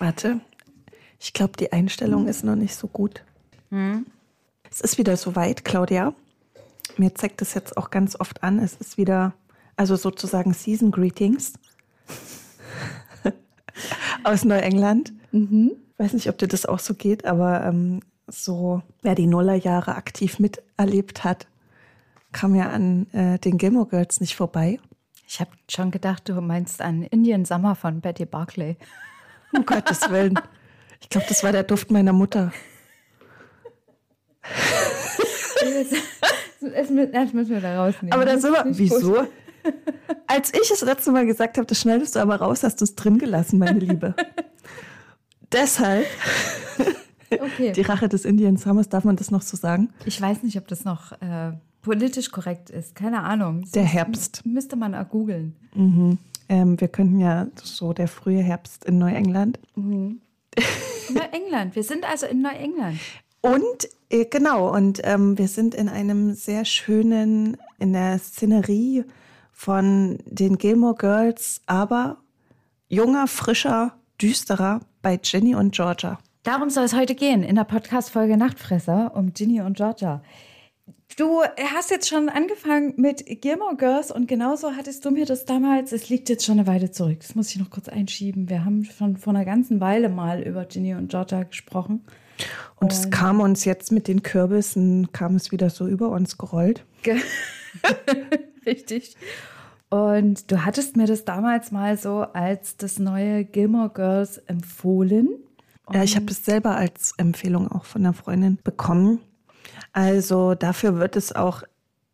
Warte. Ich glaube, die Einstellung ist noch nicht so gut. Es ist wieder soweit, Claudia. Mir zeigt es jetzt auch ganz oft an. Es ist wieder, also sozusagen Season Greetings aus Neuengland. Weiß nicht, ob dir das auch so geht, aber ähm, so, wer die Nullerjahre aktiv miterlebt hat, kam ja an äh, den Gilmore Girls nicht vorbei. Ich habe schon gedacht, du meinst an Indian Summer von Betty Barclay. Um Gottes Willen. Ich glaube, das war der Duft meiner Mutter. Das müssen wir da rausnehmen. Aber da sind wir. Wieso? gut. Als ich das letzte Mal gesagt habe, das schneidest du aber raus, hast du es drin gelassen, meine Liebe. Deshalb, Okay. die Rache des Indian Summers, darf man das noch so sagen? Ich weiß nicht, ob das noch äh, politisch korrekt ist. Keine Ahnung. Das Der Herbst. Müsste man auch googeln. Ähm, wir könnten ja so der frühe Herbst in Neuengland. Neuengland. Wir sind also in Neuengland. Und äh, genau, und ähm, wir sind in einem sehr schönen, in der Szenerie von den Gilmore Girls, aber junger, frischer, düsterer bei Ginny und Georgia. Darum soll es heute gehen in der Podcast-Folge Nachtfresser um Ginny und Georgia. Du hast jetzt schon angefangen mit Gilmore Girls und genauso hattest du mir das damals, es liegt jetzt schon eine Weile zurück, das muss ich noch kurz einschieben. Wir haben schon vor einer ganzen Weile mal über Ginny und Georgia gesprochen. Und es kam uns jetzt mit den Kürbissen, kam es wieder so über uns gerollt. Ge- Richtig. Und du hattest mir das damals mal so als das neue Gilmore Girls empfohlen. Ja, ich habe es selber als Empfehlung auch von einer Freundin bekommen. Also dafür wird es auch,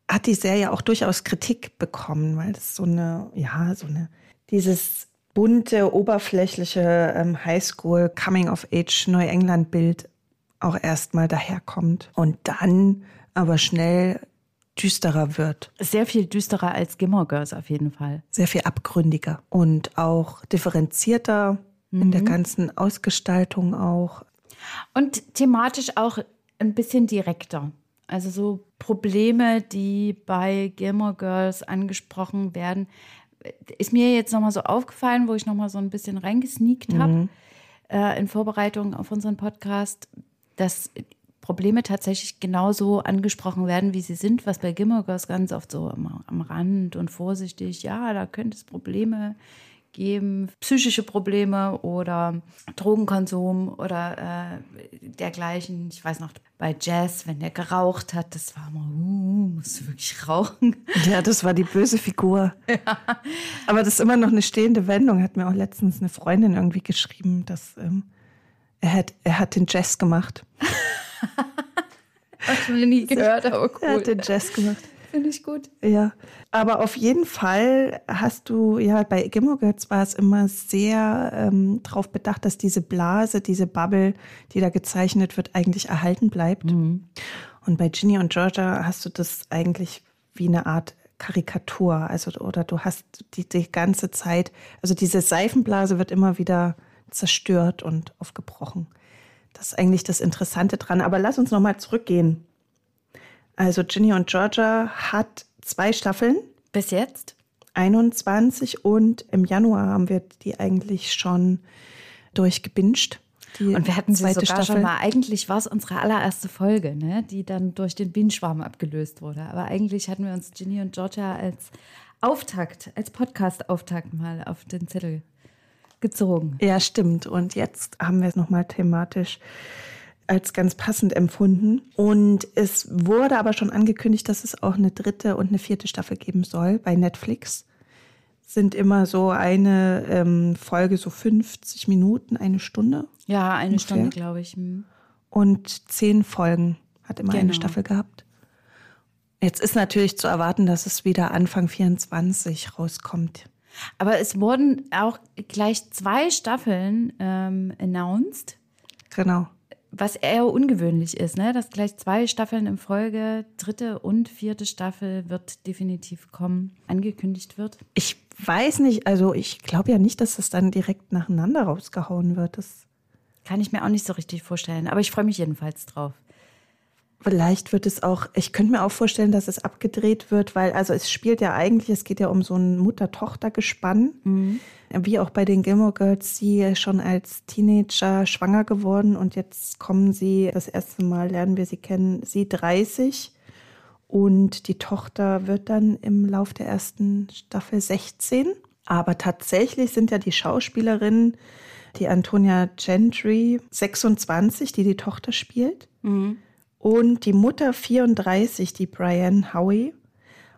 hat die Serie auch durchaus Kritik bekommen, weil das so eine, ja, so eine, dieses bunte, oberflächliche ähm, Highschool Coming of Age Neuengland-Bild auch erstmal daherkommt und dann aber schnell düsterer wird, Sehr viel düsterer als Gilmore Girls auf jeden Fall. sehr viel abgründiger und auch differenzierter in der ganzen Ausgestaltung auch. Und thematisch auch ein bisschen direkter. Also so Probleme, die bei Gilmore Girls angesprochen werden, ist mir jetzt nochmal so aufgefallen, wo ich nochmal so ein bisschen reingesneakt habe äh, in Vorbereitung auf unseren Podcast, dass Probleme tatsächlich genauso angesprochen werden, wie sie sind, was bei Gilmore Girls ganz oft so am, am Rand und vorsichtig, ja, da könnte es Probleme geben, psychische Probleme oder Drogenkonsum oder äh, dergleichen. Ich weiß noch, bei Jazz, wenn der geraucht hat, das war immer, uh, musst du wirklich rauchen? Ja, das war die böse Figur. Aber das ist immer noch eine stehende Wendung. Hat mir auch letztens eine Freundin irgendwie geschrieben, dass ähm, er, hat, er hat den Jazz gemacht. Hab ich noch nie gehört, aber Er cool. hat den Jazz gemacht. Finde ich gut. Ja, aber auf jeden Fall hast du, ja, bei Gilmore Girls war es immer sehr ähm, darauf bedacht, dass diese Blase, diese Bubble, die da gezeichnet wird, eigentlich erhalten bleibt. Und bei Ginny und Georgia hast du das eigentlich wie eine Art Karikatur. Also, oder du hast die, die ganze Zeit, also diese Seifenblase wird immer wieder zerstört und aufgebrochen. Das ist eigentlich das Interessante dran. Aber lass uns nochmal zurückgehen. Also Ginny und Georgia hat zwei Staffeln, Bis jetzt? 21 und im Januar haben wir die eigentlich schon durchgebinged. Die Und wir hatten sie sogar Staffel. schon mal, eigentlich war es unsere allererste Folge, ne? die dann durch den Bienenschwarm abgelöst wurde. Aber eigentlich hatten wir uns Ginny und Georgia als Auftakt, als Podcast-Auftakt mal auf den Zettel gezogen. Ja, stimmt. Und jetzt haben wir es nochmal thematisch als ganz passend empfunden. Und es wurde aber schon angekündigt, dass es auch eine dritte und eine vierte Staffel geben soll bei Netflix. Sind immer so eine ähm, Folge, so 50 Minuten, eine Stunde. Ja, eine Ungefähr. Stunde, glaube ich. Hm. und zehn Folgen hat immer eine Genau. Staffel gehabt. Jetzt ist natürlich zu erwarten, dass es wieder Anfang 24 rauskommt. Aber es wurden auch gleich zwei Staffeln ähm, announced, Genau. Was eher ungewöhnlich ist, ne? dass gleich zwei Staffeln in Folge, dritte und vierte Staffel wird definitiv kommen, angekündigt wird. Ich weiß nicht, also ich glaube ja nicht, dass es dann direkt nacheinander rausgehauen wird. Das, Kann ich mir auch nicht so richtig vorstellen, aber ich freue mich jedenfalls drauf. Vielleicht wird es auch, ich könnte mir auch vorstellen, dass es abgedreht wird, weil, also es spielt ja eigentlich, es geht ja um so ein Mutter-Tochter-Gespann. Mhm. Wie auch bei den Gilmore Girls, sie schon als Teenager schwanger geworden und jetzt kommen sie, das erste Mal lernen wir sie kennen, sie 30 und die Tochter wird dann im Lauf der ersten Staffel 16. Aber tatsächlich sind ja die Schauspielerinnen, die Antonia Gentry 26, die die Tochter spielt. Mhm und die Mutter 34, die Brian Howie.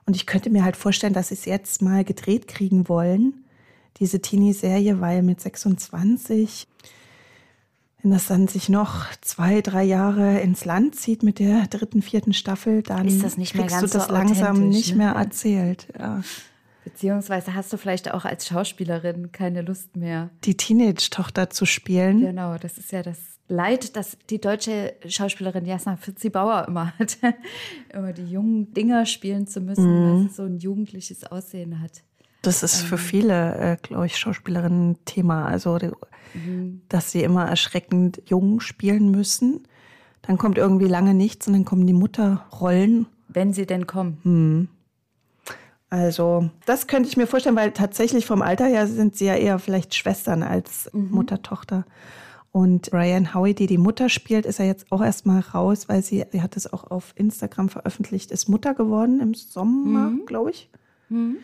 Und ich könnte mir halt vorstellen, dass sie es jetzt mal gedreht kriegen wollen, diese Teenie-Serie, weil mit 26, wenn das dann sich noch zwei, drei Jahre ins Land zieht mit der dritten, vierten Staffel, dann ist das nicht kriegst du das so langsam nicht ne? mehr erzählt. Ja. Beziehungsweise hast du vielleicht auch als Schauspielerin keine Lust mehr. Die Teenage-Tochter zu spielen. Genau, das ist ja das Leid, das die deutsche Schauspielerin Jasna Fritzi-Bauer immer hat. immer die jungen Dinger spielen zu müssen, mhm. weil sie so ein jugendliches Aussehen hat. Das ist für ähm. viele, äh, glaube ich, Schauspielerinnen ein Thema. Also, mhm. dass sie immer erschreckend jung spielen müssen. Dann kommt irgendwie lange nichts und dann kommen die Mutterrollen. Wenn sie denn kommen. Mhm. Also, das könnte ich mir vorstellen, weil tatsächlich vom Alter her sind sie ja eher vielleicht Schwestern als mhm. Mutter-Tochter. Und Brian Howie, die die Mutter spielt, ist ja jetzt auch erstmal raus, weil sie, sie hat es auch auf Instagram veröffentlicht, ist Mutter geworden im Sommer, mhm. glaube ich. Mhm.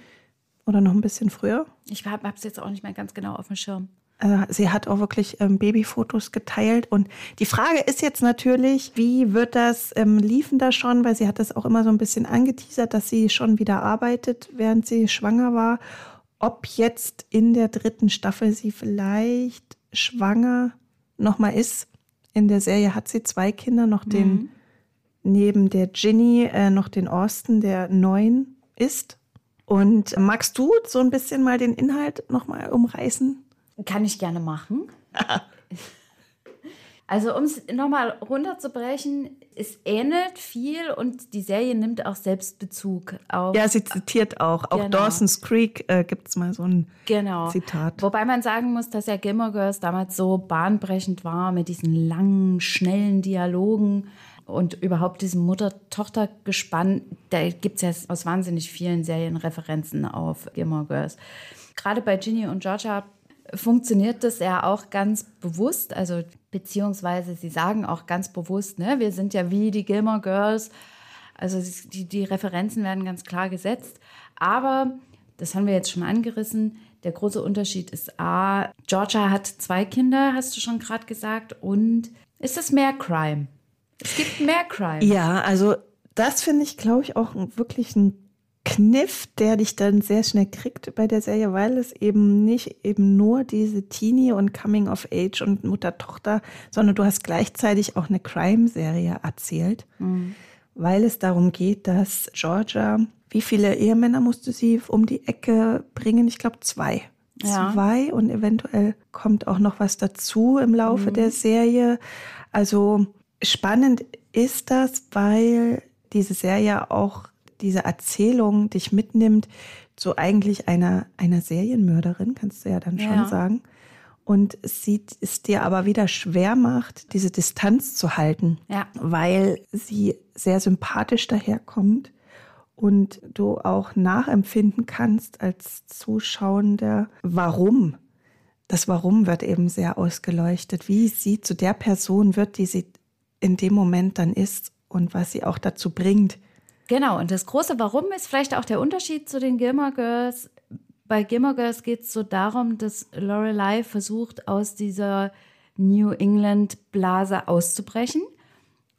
Oder noch ein bisschen früher. Ich habe es jetzt auch nicht mehr ganz genau auf dem Schirm. Äh, sie hat auch wirklich ähm, Babyfotos geteilt. Und die Frage ist jetzt natürlich, wie wird das, ähm, liefen da schon, weil sie hat das auch immer so ein bisschen angeteasert, dass sie schon wieder arbeitet, während sie schwanger war. Ob jetzt in der dritten Staffel sie vielleicht schwanger nochmal ist. In der Serie hat sie zwei Kinder, noch den, mhm. neben der Ginny, äh, noch den Austin, der neun ist. Und magst du so ein bisschen mal den Inhalt nochmal umreißen? Kann ich gerne machen. Also um es nochmal runterzubrechen, es ähnelt viel und die Serie nimmt auch Selbstbezug auf. Ja, sie zitiert auch. Auch genau. Dawson's Creek äh, gibt es mal so ein genau. Zitat. Wobei man sagen muss, dass ja Gilmore Girls damals so bahnbrechend war mit diesen langen, schnellen Dialogen und überhaupt diesem Mutter-Tochter-Gespann. Da gibt es ja aus wahnsinnig vielen Serien Referenzen auf Gilmore Girls. Gerade bei Ginny und Georgia funktioniert das ja auch ganz bewusst, also beziehungsweise sie sagen auch ganz bewusst, ne, wir sind ja wie die Gilmore Girls, also die, die Referenzen werden ganz klar gesetzt, aber das haben wir jetzt schon angerissen. Der große Unterschied ist A, Georgia hat zwei Kinder, hast du schon gerade gesagt, und ist es mehr Crime? Es gibt mehr Crime. Ja, also das finde ich, glaube ich, auch wirklich ein Kniff, der dich dann sehr schnell kriegt bei der Serie, weil es eben nicht eben nur diese Teenie und Coming of Age und Mutter-Tochter, sondern du hast gleichzeitig auch eine Crime-Serie erzählt, mhm. weil es darum geht, dass Georgia, wie viele Ehemänner musste sie um die Ecke bringen? Ich glaube zwei. Ja. Zwei und eventuell kommt auch noch was dazu im Laufe mhm. der Serie. Also spannend ist das, weil diese Serie auch diese Erzählung dich mitnimmt zu eigentlich einer, einer Serienmörderin, kannst du ja dann schon ja. sagen. Und es, sieht, es dir aber wieder schwer macht, diese Distanz zu halten, ja. weil sie sehr sympathisch daherkommt und du auch nachempfinden kannst als Zuschauender, warum. Das Warum wird eben sehr ausgeleuchtet, wie sie zu der Person wird, die sie in dem Moment dann ist und was sie auch dazu bringt, Genau, und das große Warum ist vielleicht auch der Unterschied zu den Gilmore Girls. Bei Gilmore Girls geht es so darum, dass Lorelei versucht, aus dieser New England-Blase auszubrechen.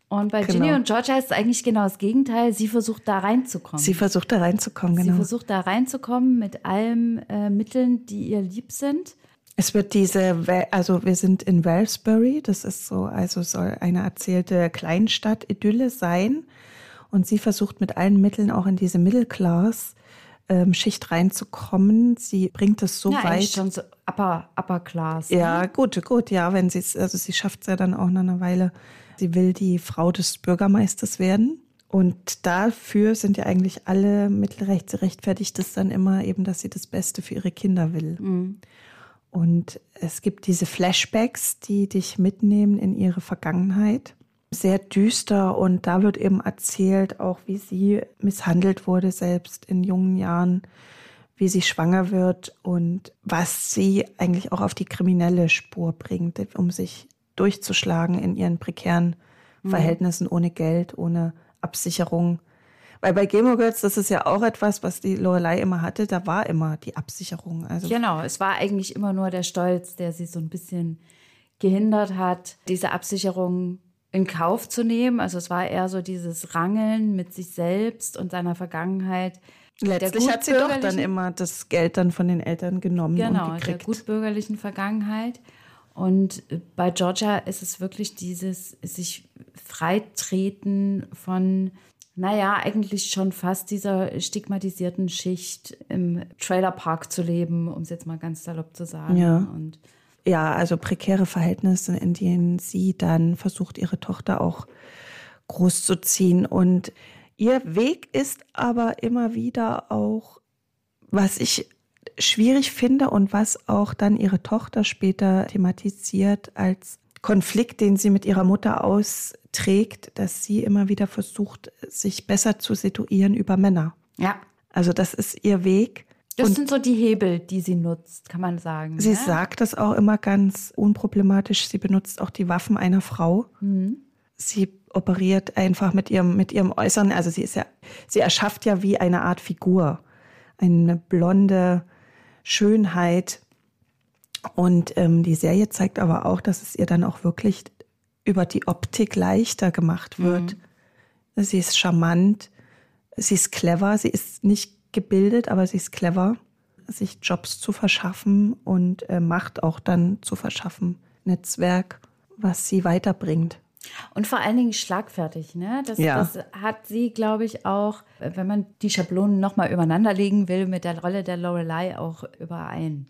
Und bei genau. Ginny und Georgia ist es eigentlich genau das Gegenteil. Sie versucht da reinzukommen. Sie versucht da reinzukommen, genau. Sie versucht da reinzukommen mit allen äh, Mitteln, die ihr lieb sind. Es wird diese, also wir sind in Wellsbury, das ist so, also soll eine erzählte Kleinstadt-Idylle sein. Und sie versucht mit allen Mitteln auch in diese Middle-Class ähm, Schicht reinzukommen. Sie bringt es so ja, weit. schon so upper, upper Class. Ja, ne? gut, gut, ja, wenn sie es, also sie schafft es ja dann auch nach einer Weile. Sie will die Frau des Bürgermeisters werden. Und dafür sind ja eigentlich alle Mittelrechte rechtfertigt es dann immer eben, dass sie das Beste für ihre Kinder will. Mhm. Und es gibt diese Flashbacks, die dich mitnehmen in ihre Vergangenheit. Sehr düster und da wird eben erzählt, auch wie sie misshandelt wurde, selbst in jungen Jahren, wie sie schwanger wird und was sie eigentlich auch auf die kriminelle Spur bringt, um sich durchzuschlagen in ihren prekären mhm. Verhältnissen ohne Geld, ohne Absicherung. Weil bei Gilmore Girls, das ist ja auch etwas, was die Lorelei immer hatte, da war immer die Absicherung. Also genau, es war eigentlich immer nur der Stolz, der sie so ein bisschen gehindert hat, diese Absicherung in Kauf zu nehmen. Also es war eher so dieses Rangeln mit sich selbst und seiner Vergangenheit. Letztlich hat sie doch dann immer das Geld dann von den Eltern genommen genau, und gekriegt. der gutbürgerlichen Vergangenheit. Und bei Georgia ist es wirklich dieses sich freitreten von, naja, eigentlich schon fast dieser stigmatisierten Schicht im Trailerpark zu leben, um es jetzt mal ganz salopp zu sagen. Ja. Und ja, also prekäre Verhältnisse, in denen sie dann versucht, ihre Tochter auch großzuziehen. Und ihr Weg ist aber immer wieder auch, was ich schwierig finde und was auch dann ihre Tochter später thematisiert als Konflikt, den sie mit ihrer Mutter austrägt, dass sie immer wieder versucht, sich besser zu situieren über Männer. Ja. Also das ist ihr Weg. Das und sind so die Hebel, die sie nutzt, kann man sagen. Sie ne? sagt das auch immer ganz unproblematisch. Sie benutzt auch die Waffen einer Frau. Mhm. Sie operiert einfach mit ihrem, mit ihrem Äußeren. Also sie ist ja, sie erschafft ja wie eine Art Figur. Eine blonde Schönheit. Und ähm, die Serie zeigt aber auch, dass es ihr dann auch wirklich über die Optik leichter gemacht wird. Mhm. Sie ist charmant, sie ist clever, sie ist nicht gebildet, aber sie ist clever, sich Jobs zu verschaffen und äh, Macht auch dann zu verschaffen. Netzwerk, was sie weiterbringt. Und vor allen Dingen schlagfertig. Ne? Das, ja. das hat sie, glaube ich, auch, wenn man die Schablonen nochmal übereinander legen will, mit der Rolle der Lorelei auch überein.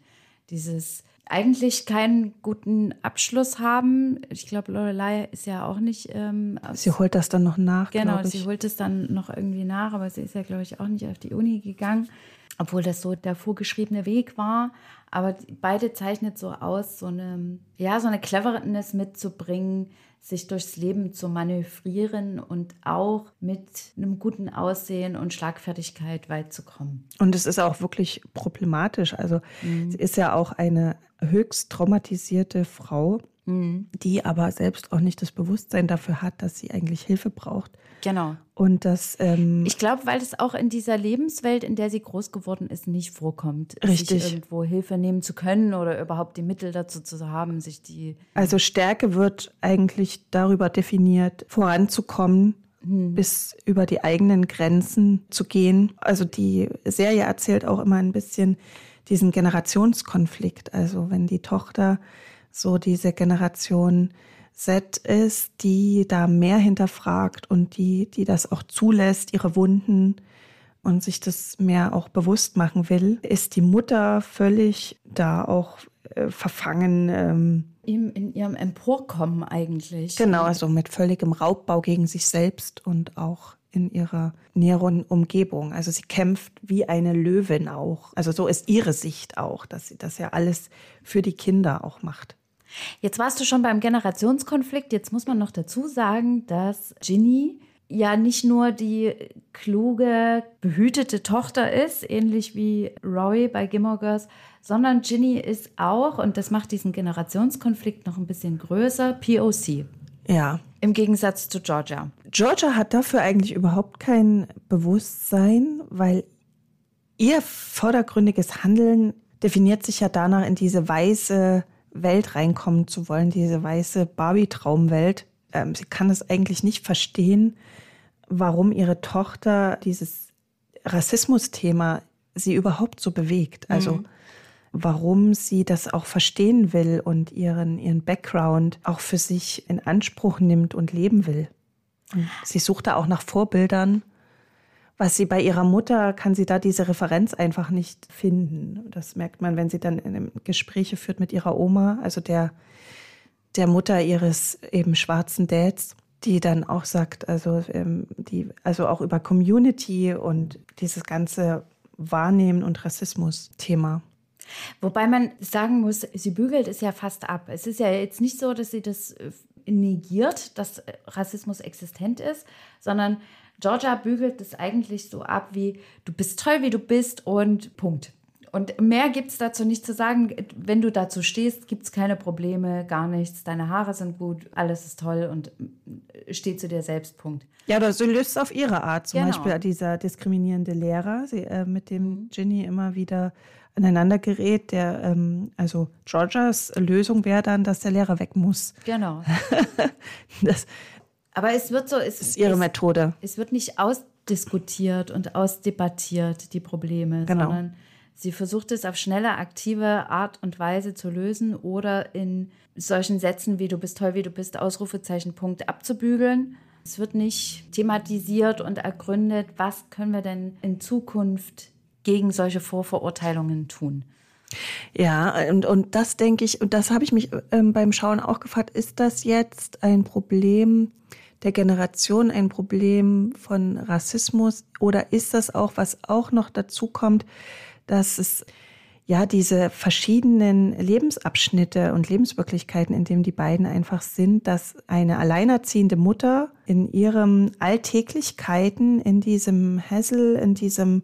Dieses eigentlich keinen guten Abschluss haben. Ich glaube, Lorelei ist ja auch nicht. Ähm, sie holt das dann noch nach. Genau, sie holt es dann noch irgendwie nach, aber sie ist ja, glaube ich, auch nicht auf die Uni gegangen, obwohl das so der vorgeschriebene Weg war. Aber beide zeichnet so aus, so eine, ja, so eine Cleverness mitzubringen, sich durchs Leben zu manövrieren und auch mit einem guten Aussehen und Schlagfertigkeit weit zu kommen. Und es ist auch wirklich problematisch. Also mhm. sie ist ja auch eine höchst traumatisierte Frau. Die aber selbst auch nicht das Bewusstsein dafür hat, dass sie eigentlich Hilfe braucht. Genau. Und das. Ähm, ich glaube, weil es auch in dieser Lebenswelt, in der sie groß geworden ist, nicht vorkommt, richtig. sich irgendwo Hilfe nehmen zu können oder überhaupt die Mittel dazu zu haben, sich die. Also Stärke wird eigentlich darüber definiert, voranzukommen, hm. bis über die eigenen Grenzen zu gehen. Also die Serie erzählt auch immer ein bisschen diesen Generationskonflikt. Also wenn die Tochter so diese Generation Z ist, die da mehr hinterfragt und die, die das auch zulässt, ihre Wunden und sich das mehr auch bewusst machen will, ist die Mutter völlig da auch äh, verfangen. Ähm, in, in ihrem Emporkommen eigentlich. Genau, also mit völligem Raubbau gegen sich selbst und auch in ihrer näheren Umgebung. Also sie kämpft wie eine Löwin auch. Also so ist ihre Sicht auch, dass sie das ja alles für die Kinder auch macht. Jetzt warst du schon beim Generationskonflikt. Jetzt muss man noch dazu sagen, dass Ginny ja nicht nur die kluge, behütete Tochter ist, ähnlich wie Rory bei Gilmore Girls, sondern Ginny ist auch, und das macht diesen Generationskonflikt noch ein bisschen größer, POC. Ja. Im Gegensatz zu Georgia. Georgia hat dafür eigentlich überhaupt kein Bewusstsein, weil ihr vordergründiges Handeln definiert sich ja danach, in diese weiße Welt reinkommen zu wollen, diese weiße Barbie-Traumwelt. Ähm, sie kann es eigentlich nicht verstehen, warum ihre Tochter dieses Rassismus-Thema sie überhaupt so bewegt. Also mhm warum sie das auch verstehen will und ihren, ihren Background auch für sich in Anspruch nimmt und leben will. Und sie sucht da auch nach Vorbildern. Was sie bei ihrer Mutter, kann sie da diese Referenz einfach nicht finden. Das merkt man, wenn sie dann in Gespräche führt mit ihrer Oma, also der, der Mutter ihres eben schwarzen Dads, die dann auch sagt, also, ähm, die, also auch über Community und dieses ganze Wahrnehmen und Rassismus-Thema. Wobei man sagen muss, sie bügelt es ja fast ab. Es ist ja jetzt nicht so, dass sie das äh, negiert, dass Rassismus existent ist, sondern Georgia bügelt es eigentlich so ab wie, du bist toll, wie du bist und Punkt. Und mehr gibt es dazu nicht zu sagen. Wenn du dazu stehst, gibt es keine Probleme, gar nichts. Deine Haare sind gut, alles ist toll und steh zu dir selbst, Punkt. Ja, oder so löst es auf ihre Art. Zum genau. Beispiel dieser diskriminierende Lehrer, sie, äh, mit dem mhm. Ginny immer wieder aneinander gerät. Der, ähm, also Georgias Lösung wäre dann, dass der Lehrer weg muss. Genau. das, Aber es wird so. Es ist ihre es, Methode. Es wird nicht ausdiskutiert und ausdebattiert, die Probleme, genau. sondern Sie versucht es auf schnelle, aktive Art und Weise zu lösen oder in solchen Sätzen wie du bist toll, wie du bist, Ausrufezeichen, Punkt abzubügeln. Es wird nicht thematisiert und ergründet, was können wir denn in Zukunft gegen solche Vorverurteilungen tun. Ja, und, und das denke ich, und das habe ich mich ähm, beim Schauen auch gefragt, ist das jetzt ein Problem der Generation, ein Problem von Rassismus oder ist das auch, was auch noch dazu kommt, dass es ja diese verschiedenen Lebensabschnitte und Lebenswirklichkeiten, in denen die beiden einfach sind, dass eine alleinerziehende Mutter in ihren Alltäglichkeiten, in diesem Hassel, in diesem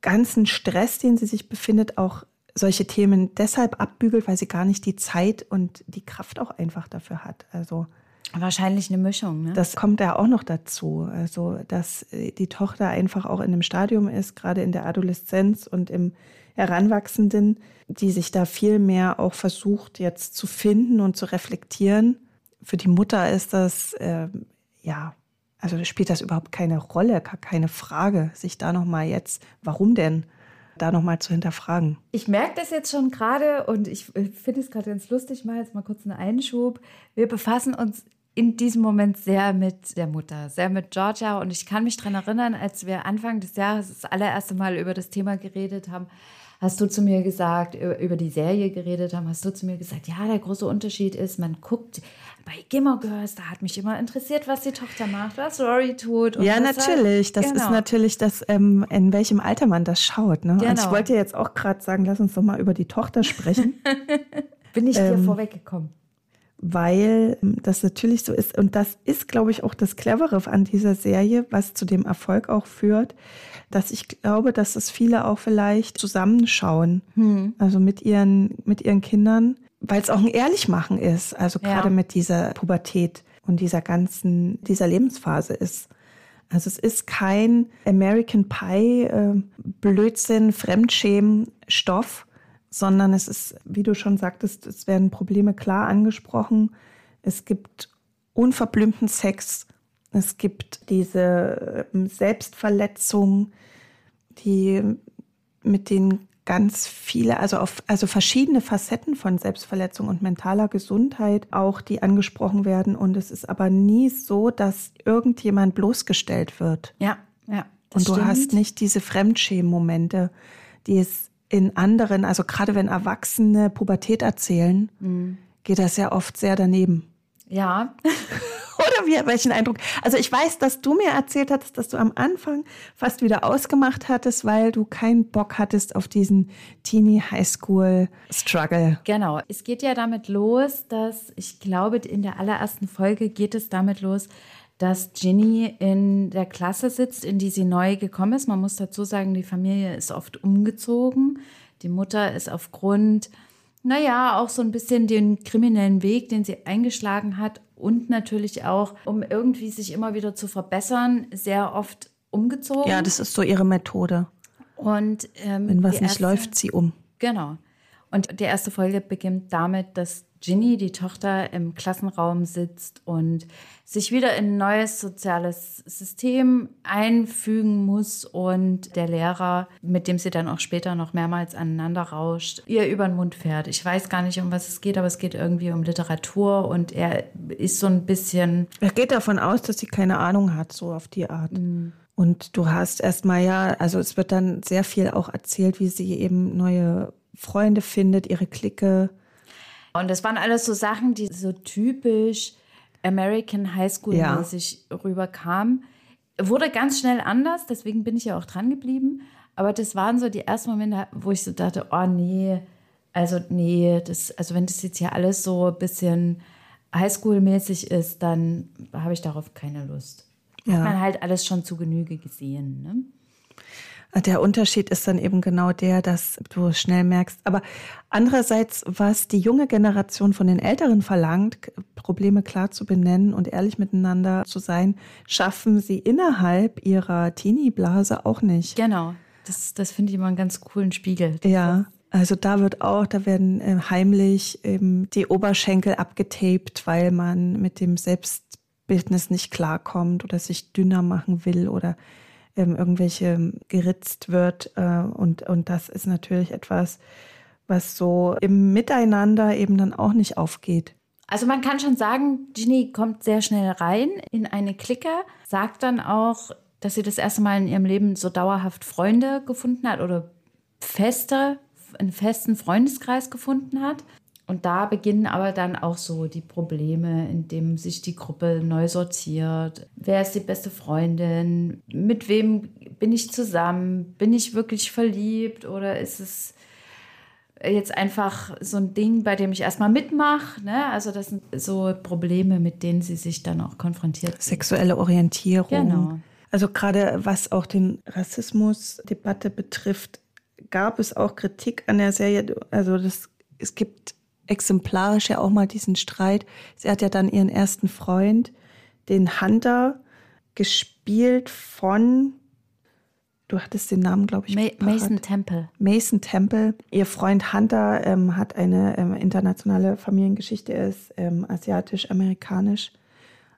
ganzen Stress, den sie sich befindet, auch solche Themen deshalb abbügelt, weil sie gar nicht die Zeit und die Kraft auch einfach dafür hat. Also Wahrscheinlich eine Mischung, ne? Das kommt ja auch noch dazu. Also, dass äh, die Tochter einfach auch in einem Stadium ist, gerade in der Adoleszenz und im Heranwachsenden, die sich da viel mehr auch versucht, jetzt zu finden und zu reflektieren. Für die Mutter ist das, äh, ja, also spielt das überhaupt keine Rolle, gar keine Frage, sich da nochmal jetzt, warum denn? da nochmal zu hinterfragen. Ich merke das jetzt schon gerade und ich finde es gerade ganz lustig, mal jetzt mal kurz einen Einschub. Wir befassen uns in diesem Moment sehr mit der Mutter, sehr mit Georgia. Und ich kann mich daran erinnern, als wir Anfang des Jahres das allererste Mal über das Thema geredet haben, hast du zu mir gesagt, über die Serie geredet haben, hast du zu mir gesagt, ja, der große Unterschied ist, man guckt bei Gimmer Girls, da hat mich immer interessiert, was die Tochter macht, was Rory tut. ja, natürlich. Das genau. ist natürlich das, ähm, in welchem Alter man das schaut. Ne? Genau. Und ich wollte jetzt auch gerade sagen, lass uns doch mal über die Tochter sprechen. Bin ich dir ähm, vorweggekommen weil ähm, das natürlich so ist. Und das ist, glaube ich, auch das Clevere an dieser Serie, was zu dem Erfolg auch führt, dass ich glaube, dass es viele auch vielleicht zusammenschauen, hm. also mit ihren, mit ihren Kindern, weil es auch ein Ehrlichmachen ist, also ja. gerade mit dieser Pubertät und dieser ganzen, dieser Lebensphase ist. Also es ist kein American Pie äh, Blödsinn, Fremdschämen Stoff, sondern es ist, wie du schon sagtest, es werden Probleme klar angesprochen. Es gibt unverblümten Sex. Es gibt diese ähm, Selbstverletzung, die mit den ganz viele, also auf, also verschiedene Facetten von Selbstverletzung und mentaler Gesundheit auch, die angesprochen werden. Und es ist aber nie so, dass irgendjemand bloßgestellt wird. Ja, ja. Und du stimmt. hast nicht diese Fremdschämen-Momente, die es in anderen, also gerade wenn Erwachsene Pubertät erzählen, mhm. geht das ja oft sehr daneben. Ja. Oder wie, welchen Eindruck? Also ich weiß, dass du mir erzählt hattest, dass du am Anfang fast wieder ausgemacht hattest, weil du keinen Bock hattest auf diesen Teenie Highschool Struggle. Genau. Es geht ja damit los, dass ich glaube, in der allerersten Folge geht es damit los, dass Ginny in der Klasse sitzt, in die sie neu gekommen ist. Man muss dazu sagen, die Familie ist oft umgezogen. Die Mutter ist aufgrund, naja, auch so ein bisschen den kriminellen Weg, den sie eingeschlagen hat und natürlich auch, um irgendwie sich immer wieder zu verbessern, sehr oft umgezogen. Ja, das ist so ihre Methode. Und ähm, wenn was nicht erste, läuft, sie um. Genau. Und die erste Folge beginnt damit, dass Ginny, die Tochter, im Klassenraum sitzt und sich wieder in ein neues soziales System einfügen muss und der Lehrer, mit dem sie dann auch später noch mehrmals aneinander rauscht, ihr über den Mund fährt. Ich weiß gar nicht, um was es geht, aber es geht irgendwie um Literatur und er ist so ein bisschen. Er geht davon aus, dass sie keine Ahnung hat, so auf die Art. Mhm. Und du hast erstmal ja, also es wird dann sehr viel auch erzählt, wie sie eben neue Freunde findet, ihre Clique und das waren alles so Sachen, die so typisch American High School-mäßig ja. rüberkamen. Wurde ganz schnell anders, deswegen bin ich ja auch dran geblieben. Aber das waren so die ersten Momente, wo ich so dachte, oh nee, also nee, das, also wenn das jetzt hier alles so ein bisschen Highschool-mäßig ist, dann habe ich darauf keine Lust. Ja. Hat man halt alles schon zu Genüge gesehen. Ne? Der Unterschied ist dann eben genau der, dass du schnell merkst. Aber andererseits, was die junge Generation von den Älteren verlangt, Probleme klar zu benennen und ehrlich miteinander zu sein, schaffen sie innerhalb ihrer Teenie-Blase auch nicht. Genau. Das, das finde ich immer einen ganz coolen Spiegel. Ja. Also da wird auch, da werden äh, heimlich ähm, die Oberschenkel abgetaped, weil man mit dem Selbstbildnis nicht klarkommt oder sich dünner machen will oder ähm, irgendwelche geritzt wird. Äh, und, und das ist natürlich etwas, was so im Miteinander eben dann auch nicht aufgeht. Also man kann schon sagen, Ginny kommt sehr schnell rein in eine Clique, sagt dann auch, dass sie das erste Mal in ihrem Leben so dauerhaft Freunde gefunden hat oder feste, einen festen Freundeskreis gefunden hat. Und da beginnen aber dann auch so die Probleme, indem sich die Gruppe neu sortiert. Wer ist die beste Freundin? Mit wem bin ich zusammen? Bin ich wirklich verliebt oder ist es jetzt einfach so ein Ding, bei dem ich erstmal mitmache? Ne? Also das sind so Probleme, mit denen sie sich dann auch konfrontiert. Sexuelle Orientierung. Genau. Also gerade was auch den Rassismusdebatte betrifft, gab es auch Kritik an der Serie. Also das, es gibt exemplarisch ja auch mal diesen Streit. Sie hat ja dann ihren ersten Freund, den Hunter, gespielt von, du hattest den Namen, glaube ich, Ma. Mason Temple. Mason Temple. Ihr Freund Hunter ähm, hat eine ähm, internationale Familiengeschichte. Er ist ähm, asiatisch-amerikanisch,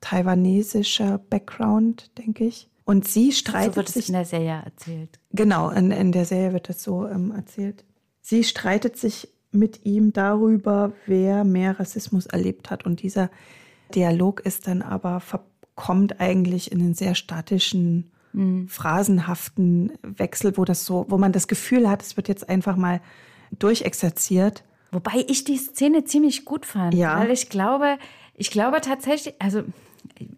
taiwanesischer Background, denke ich. Und sie streitet So wird es sich in der Serie erzählt. Genau, in, in der Serie wird das so ähm, erzählt. Sie streitet sich mit ihm darüber, wer mehr Rassismus erlebt hat. Und dieser Dialog ist dann aber verkommt eigentlich in einen sehr statischen, phrasenhaften Wechsel, wo das so, wo man das Gefühl hat, es wird jetzt einfach mal durchexerziert. Wobei ich die Szene ziemlich gut fand, Ja. weil ich glaube, ich glaube tatsächlich, also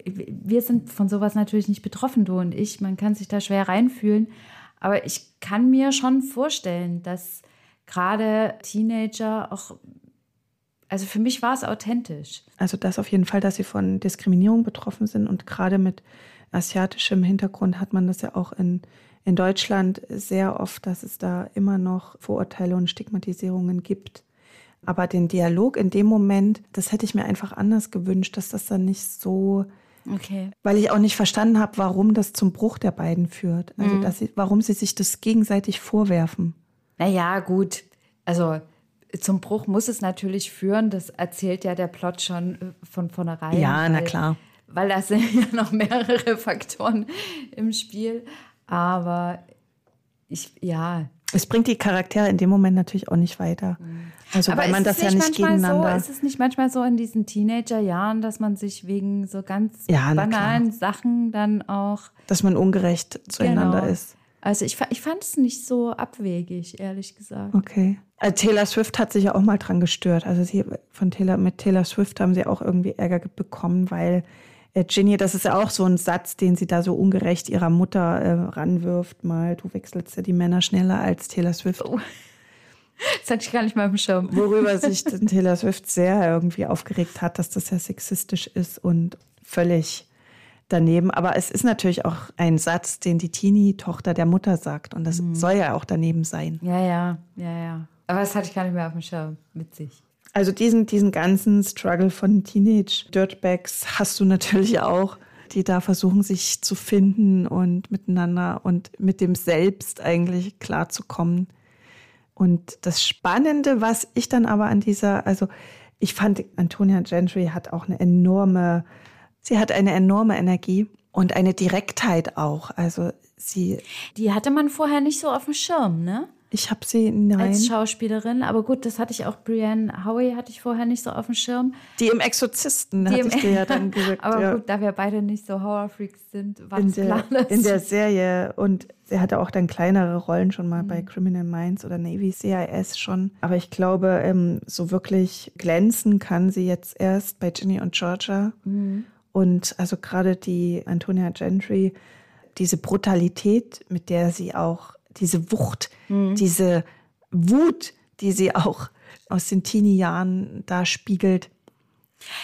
wir sind von sowas natürlich nicht betroffen, du und ich, man kann sich da schwer reinfühlen, aber ich kann mir schon vorstellen, dass gerade Teenager auch, also für mich war es authentisch. Also das auf jeden Fall, dass sie von Diskriminierung betroffen sind und gerade mit asiatischem Hintergrund hat man das ja auch in, in Deutschland sehr oft, dass es da immer noch Vorurteile und Stigmatisierungen gibt. Aber den Dialog in dem Moment, das hätte ich mir einfach anders gewünscht, dass das dann nicht so, Okay. weil ich auch nicht verstanden habe, warum das zum Bruch der beiden führt. Also dass sie, warum sie sich das gegenseitig vorwerfen. Naja, gut. Also zum Bruch muss es natürlich führen. Das erzählt ja der Plot schon äh, von vornherein. Ja, na weil- klar. Weil da sind ja noch mehrere Faktoren im Spiel. Aber ich, ja. Es bringt die Charaktere in dem Moment natürlich auch nicht weiter. Also Aber weil man das ja nicht gegeneinander. So, ist es nicht manchmal so in diesen Teenagerjahren, dass man sich wegen so ganz Ja, na banalen Sachen dann auch. dass man ungerecht zueinander Genau. ist. Also ich, ich fand es nicht so abwegig, ehrlich gesagt. Okay. Äh, Taylor Swift hat sich ja auch mal dran gestört. Also sie von Taylor mit Taylor Swift haben sie auch irgendwie Ärger ge- bekommen, weil äh, Ginny, das ist ja auch so ein Satz, den sie da so ungerecht ihrer Mutter äh, ranwirft, mal, du wechselst ja die Männer schneller als Taylor Swift. Das hatte ich gar nicht mal im Schirm. Worüber sich Taylor Swift sehr irgendwie aufgeregt hat, dass das ja sexistisch ist und völlig daneben. Aber es ist natürlich auch ein Satz, den die Teenie-Tochter der Mutter sagt. Und das soll ja auch daneben sein. Ja, ja, ja, ja. Aber das hatte ich gar nicht mehr auf dem Schirm. Witzig. Also diesen, diesen ganzen Struggle von Teenage-Dirtbags hast du natürlich auch, die da versuchen, sich zu finden und miteinander und mit dem Selbst eigentlich klarzukommen. Und das Spannende, was ich dann aber an dieser, also ich fand, Antonia Gentry hat auch eine enorme, sie hat eine enorme Energie und eine Direktheit auch. Also sie, Die hatte man vorher nicht so auf dem Schirm, ne? ich habe sie, nein, Als Schauspielerin. Aber gut, das hatte ich auch. Brienne Howie hatte ich vorher nicht so auf dem Schirm. die im Exorzisten, Die hatte im- ich dir ja dann gesagt. Aber ja. gut, da wir beide nicht so Horrorfreaks sind, war in der, klar. in der Serie und sie hatte auch dann kleinere Rollen schon mal Mhm. bei Criminal Minds oder Navy CIS schon. Aber ich glaube, ähm, so wirklich glänzen kann sie jetzt erst bei Ginny und Georgia. Mhm. Und also gerade die Antonia Gentry, diese Brutalität, mit der sie auch, diese Wucht, Mhm. diese Wut, die sie auch aus den Teenie-Jahren da spiegelt,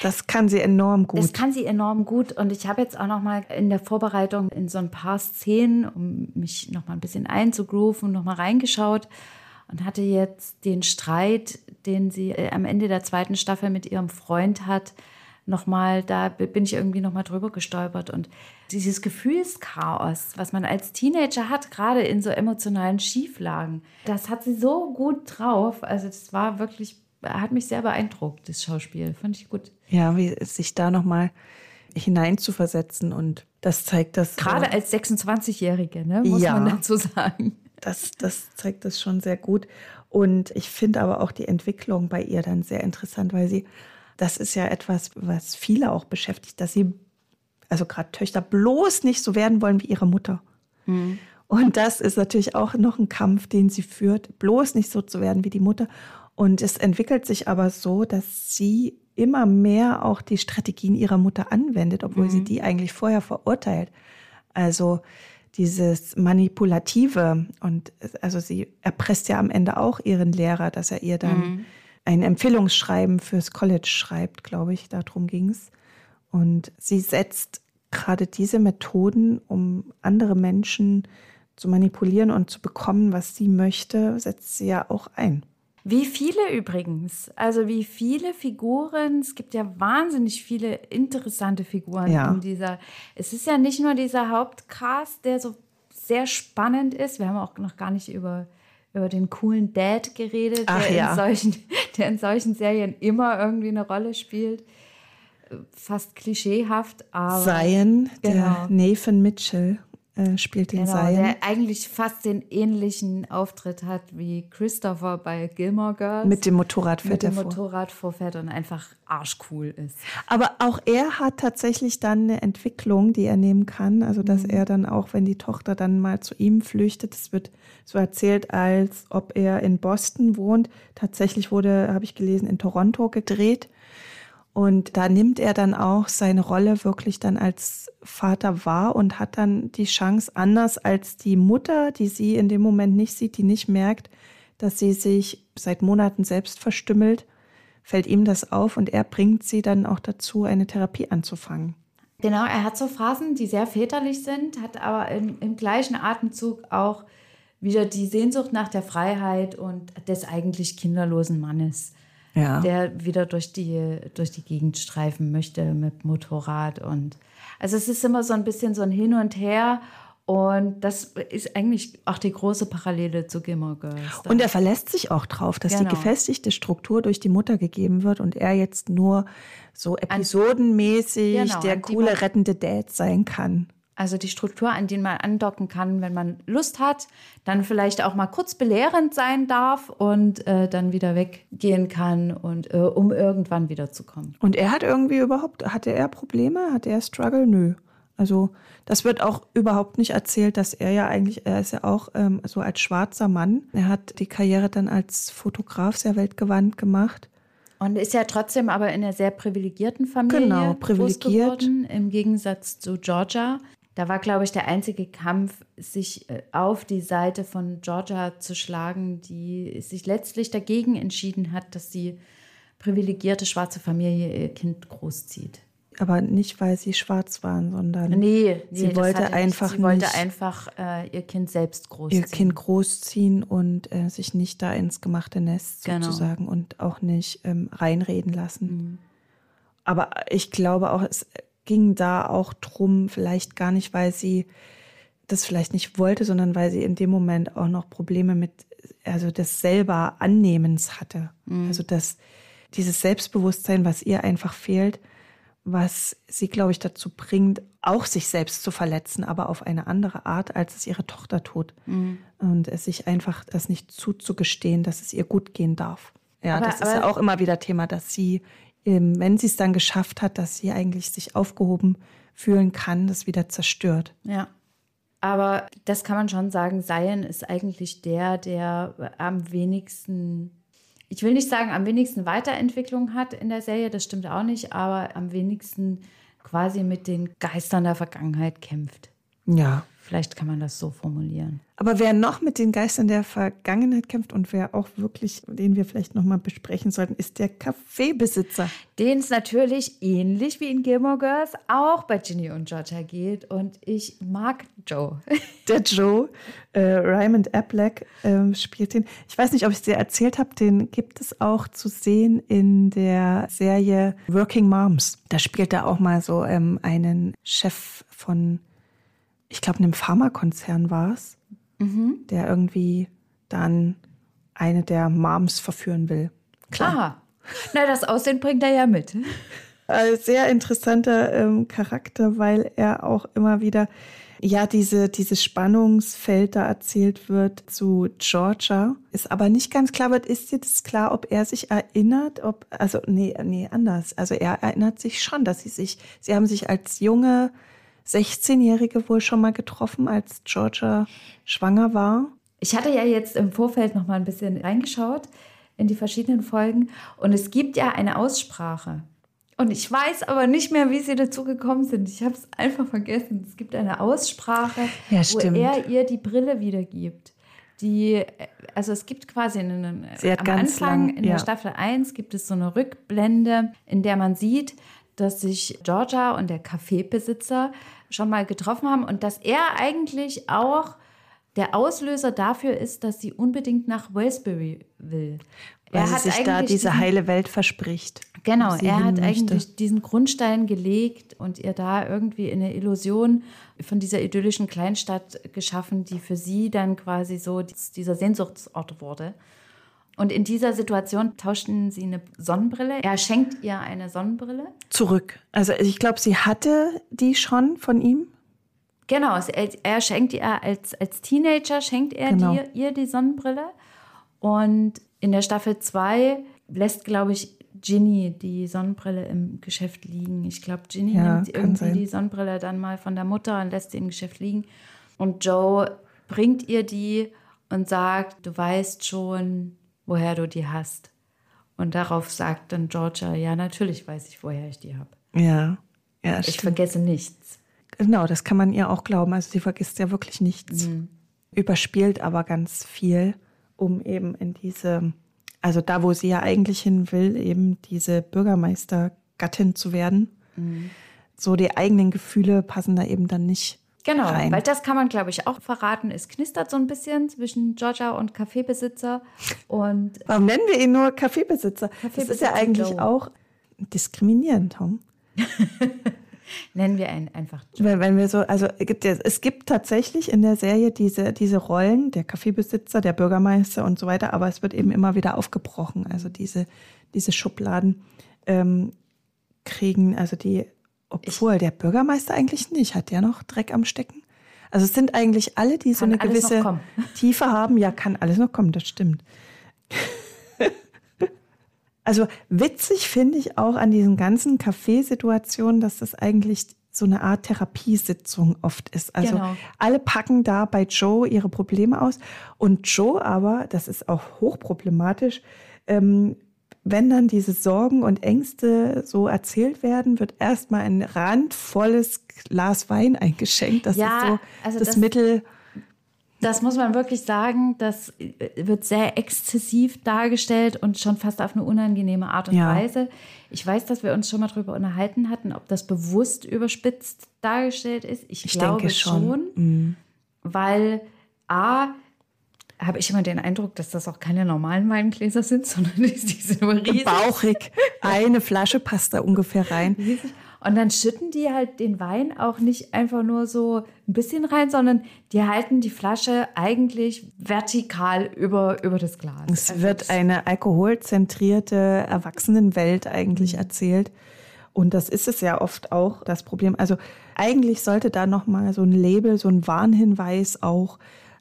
Das kann sie enorm gut. Das kann sie enorm gut. Und ich habe jetzt auch noch mal in der Vorbereitung in so ein paar Szenen, um mich noch mal ein bisschen einzugrooven, noch mal reingeschaut und hatte jetzt den Streit, den sie äh, am Ende der zweiten Staffel mit ihrem Freund hat, noch mal, da bin ich irgendwie noch mal drüber gestolpert und dieses Gefühlschaos, was man als Teenager hat, gerade in so emotionalen Schieflagen, das hat sie so gut drauf. Also das war wirklich hat mich sehr beeindruckt, das Schauspiel. Fand ich gut. Ja, wie sich da nochmal hineinzuversetzen und das zeigt das. Gerade als 26-Jährige, ne, muss ja, man dazu sagen. Das, das zeigt das schon sehr gut. Und ich finde aber auch die Entwicklung bei ihr dann sehr interessant, weil sie, das ist ja etwas, was viele auch beschäftigt, dass sie, also gerade Töchter, bloß nicht so werden wollen wie ihre Mutter. Mhm. Und das ist natürlich auch noch ein Kampf, den sie führt, bloß nicht so zu werden wie die Mutter. Und es entwickelt sich aber so, dass sie immer mehr auch die Strategien ihrer Mutter anwendet, obwohl mhm. sie die eigentlich vorher verurteilt. Also dieses Manipulative und also sie erpresst ja am Ende auch ihren Lehrer, dass er ihr dann mhm. Ein Empfehlungsschreiben fürs College schreibt, glaube ich, darum ging es. Und sie setzt gerade diese Methoden, um andere Menschen zu manipulieren und zu bekommen, was sie möchte, setzt sie ja auch ein. Wie viele übrigens? Also wie viele Figuren? Es gibt ja wahnsinnig viele interessante Figuren ja. in dieser. Es ist ja nicht nur dieser Hauptcast, der so sehr spannend ist. Wir haben auch noch gar nicht über über den coolen Dad geredet, Ach, der, ja. in solchen, der in solchen Serien immer irgendwie eine Rolle spielt. Fast klischeehaft, aber. Zion, genau. der Nathan Mitchell. Äh, spielt den genau, Zion. Der eigentlich fast den ähnlichen Auftritt hat wie Christopher bei Gilmore Girls. Mit dem Motorrad fährt Mit dem er Motorrad vorfährt und einfach arschcool ist. Aber auch er hat tatsächlich dann eine Entwicklung, die er nehmen kann. Also, dass mhm. er dann auch, wenn die Tochter dann mal zu ihm flüchtet, das wird so erzählt, als ob er in Boston wohnt. Tatsächlich wurde, habe ich gelesen, in Toronto gedreht. Und da nimmt er dann auch seine Rolle wirklich dann als Vater wahr und hat dann die Chance, anders als die Mutter, die sie in dem Moment nicht sieht, die nicht merkt, dass sie sich seit Monaten selbst verstümmelt, fällt ihm das auf und er bringt sie dann auch dazu, eine Therapie anzufangen. Genau, er hat so Phasen, die sehr väterlich sind, hat aber im, im gleichen Atemzug auch wieder die Sehnsucht nach der Freiheit und des eigentlich kinderlosen Mannes ja. der wieder durch die, durch die Gegend streifen möchte mit Motorrad. Und also es ist immer so ein bisschen so ein Hin und Her. Und das ist eigentlich auch die große Parallele zu Gilmore Girls. Und er verlässt sich auch drauf, dass genau. die gefestigte Struktur durch die Mutter gegeben wird und er jetzt nur so episodenmäßig genau, der coole, rettende Dad sein kann. Also die Struktur, an die man andocken kann, wenn man Lust hat, dann vielleicht auch mal kurz belehrend sein darf und äh, dann wieder weggehen kann und äh, um irgendwann wiederzukommen. Und er hat irgendwie überhaupt, hatte er Probleme? Hatte er Struggle? Nö. Also das wird auch überhaupt nicht erzählt, dass er ja eigentlich, er ist ja auch ähm, so als schwarzer Mann. Er hat die Karriere dann als Fotograf sehr weltgewandt gemacht. Und ist ja trotzdem aber in einer sehr privilegierten Familie genau, privilegiert. geworden, im Gegensatz zu Georgia, da war, glaube ich, der einzige Kampf, sich äh, auf die Seite von Georgia zu schlagen, die sich letztlich dagegen entschieden hat, dass die privilegierte schwarze Familie ihr Kind großzieht. Aber nicht, weil sie schwarz waren, sondern nee, nee sie wollte einfach sie wollte einfach äh, ihr Kind selbst großziehen. Ihr Kind großziehen und äh, sich nicht da ins gemachte Nest genau. sozusagen und auch nicht ähm, reinreden lassen. Mhm. Aber ich glaube auch, es ging da auch drum, vielleicht gar nicht, weil sie das vielleicht nicht wollte, sondern weil sie in dem Moment auch noch Probleme mit, also des selber Annehmens hatte. Mhm. Also das, dieses Selbstbewusstsein, was ihr einfach fehlt, was sie, glaube ich, dazu bringt, auch sich selbst zu verletzen, aber auf eine andere Art, als es ihre Tochter tut. Mhm. Und es sich einfach das nicht zuzugestehen, dass es ihr gut gehen darf. Ja, aber, das ist ja auch immer wieder Thema, dass sie wenn sie es dann geschafft hat, dass sie eigentlich sich aufgehoben fühlen kann, das wieder zerstört. Ja. Aber das kann man schon sagen, Zion ist eigentlich der, der am wenigsten, ich will nicht sagen, am wenigsten Weiterentwicklung hat in der Serie, das stimmt auch nicht, aber am wenigsten quasi mit den Geistern der Vergangenheit kämpft. Ja. Vielleicht kann man das so formulieren. Aber wer noch mit den Geistern der Vergangenheit kämpft und wer auch wirklich, den wir vielleicht nochmal besprechen sollten, ist der Kaffeebesitzer. Den es natürlich ähnlich wie in Gilmore Girls auch bei Ginny und Georgia geht. Und ich mag Joe. Der Joe, äh, Raymond Aplack, äh, spielt den. Ich weiß nicht, ob ich es dir erzählt habe, den gibt es auch zu sehen in der Serie Working Moms. Da spielt er auch mal so ähm, einen Chef von ich glaube, einem Pharmakonzern war es, mhm. der irgendwie dann eine der Moms verführen will. Klar. Aha. Na, das Aussehen bringt er ja mit. Ein sehr interessanter ähm, Charakter, weil er auch immer wieder, ja, diese, dieses Spannungsfeld da erzählt wird zu Georgia. Ist aber nicht ganz klar wird, ist das klar, ob er sich erinnert, ob, also, nee, nee, anders. Also er erinnert sich schon, dass sie sich, sie haben sich als junge 16-Jährige wohl schon mal getroffen, als Georgia schwanger war. Ich hatte ja jetzt im Vorfeld noch mal ein bisschen reingeschaut in die verschiedenen Folgen und es gibt ja eine Aussprache. Und ich weiß aber nicht mehr, wie sie dazu gekommen sind. Ich habe es einfach vergessen. Es gibt eine Aussprache, ja, wo er ihr die Brille wiedergibt. Die, also es gibt quasi einen, hat am ganz Anfang lang, in der Staffel 1 gibt es so eine Rückblende, in der man sieht, dass sich Georgia und der Kaffeebesitzer schon mal getroffen haben und dass er eigentlich auch der Auslöser dafür ist, dass sie unbedingt nach Wellsbury will. Weil er hat sich da diese heile Welt verspricht. Genau, er hat eigentlich diesen Grundstein gelegt und ihr da irgendwie eine Illusion von dieser idyllischen Kleinstadt geschaffen, die für sie dann quasi so dieser Sehnsuchtsort wurde. Und in dieser Situation tauschten sie eine Sonnenbrille. Er schenkt ihr eine Sonnenbrille. Zurück. Also ich glaube, sie hatte die schon von ihm. Genau, er schenkt ihr als, als Teenager, schenkt er genau. die, ihr die Sonnenbrille. Und in der Staffel 2 lässt, glaube ich, Ginny die Sonnenbrille im Geschäft liegen. Ich glaube, Ginny ja, nimmt irgendwie sein. die Sonnenbrille dann mal von der Mutter und lässt sie im Geschäft liegen. Und Joe bringt ihr die und sagt, du weißt schon, woher du die hast. Und darauf sagt dann Georgia, ja, natürlich weiß ich, woher ich die habe. Ja, ja. Ich stimmt. vergesse nichts. Genau, das kann man ihr auch glauben. Also sie vergisst ja wirklich nichts. Mhm. Überspielt aber ganz viel, um eben in diese, also da, wo sie ja eigentlich hin will, eben diese Bürgermeistergattin zu werden. Mhm. So die eigenen Gefühle passen da eben dann nicht Genau, rein. weil das kann man, glaube ich, auch verraten. Es knistert so ein bisschen zwischen Georgia und Kaffeebesitzer. Und Warum nennen wir ihn nur Kaffeebesitzer? Kaffeebesitzer das ist ja eigentlich Joe. auch diskriminierend, Tom. nennen wir ihn einfach Joe. Wenn, wenn wir so, also gibt ja, es gibt tatsächlich in der Serie diese, diese Rollen, der Kaffeebesitzer, der Bürgermeister und so weiter, aber es wird eben immer wieder aufgebrochen. Also diese, diese Schubladen ähm, kriegen, also die obwohl, ich, der Bürgermeister eigentlich nicht. Hat der noch Dreck am Stecken? Also es sind eigentlich alle, die so eine gewisse Tiefe haben. Ja, kann alles noch kommen, das stimmt. also witzig finde ich auch an diesen ganzen Kaffeesituationen, dass das eigentlich so eine Art Therapiesitzung oft ist. Also genau. alle packen da bei Joe ihre Probleme aus. Und Joe aber, das ist auch hochproblematisch, ähm, wenn dann diese Sorgen und Ängste so erzählt werden, wird erstmal ein randvolles Glas Wein eingeschenkt. Das ja, ist so also das, das Mittel. Das muss man wirklich sagen, das wird sehr exzessiv dargestellt und schon fast auf eine unangenehme Art und ja. Weise. Ich weiß, dass wir uns schon mal darüber unterhalten hatten, ob das bewusst überspitzt dargestellt ist. Ich, ich glaube schon, schon mhm. weil A, habe ich immer den Eindruck, dass das auch keine normalen Weingläser sind, sondern die, sind immer riesig. Bauchig. Eine Flasche passt da ungefähr rein. Und dann schütten die halt den Wein auch nicht einfach nur so ein bisschen rein, sondern die halten die Flasche eigentlich vertikal über, über das Glas. Es also wird eine alkoholzentrierte Erwachsenenwelt eigentlich mhm. erzählt. Und das ist es ja oft auch das Problem. Also eigentlich sollte da noch mal so ein Label, so ein Warnhinweis auch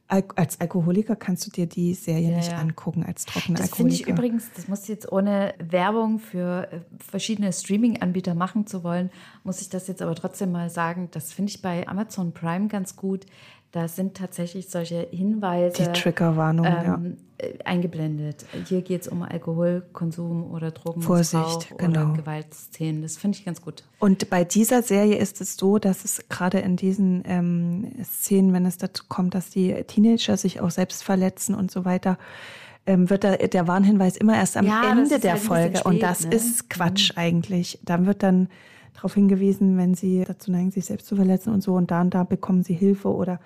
als Alkoholiker kannst du dir die Serie ja, nicht ja. angucken, als trockener das Alkoholiker. Das finde ich übrigens, das muss jetzt ohne Werbung für äh, verschiedene Streaming-Anbieter machen zu wollen, muss ich das jetzt aber trotzdem mal sagen, das finde ich bei Amazon Prime ganz gut. da sind tatsächlich solche Hinweise. Die Triggerwarnung, ähm, ja. Äh, eingeblendet. Hier geht es um Alkoholkonsum oder Drogenmissbrauch Vorsicht, genau. oder Gewaltszenen. Das finde ich ganz gut. Und bei dieser Serie ist es so, dass es gerade in diesen ähm, Szenen, wenn es dazu kommt, dass die Teenager sich auch selbst verletzen und so weiter, ähm, wird da, der Warnhinweis immer erst am Ja, Ende der halt Folge. bisschen und spät, das ne? ist Quatsch eigentlich. Da wird dann darauf hingewiesen, wenn sie dazu neigen, sich selbst zu verletzen und so. Und da und da bekommen sie Hilfe oder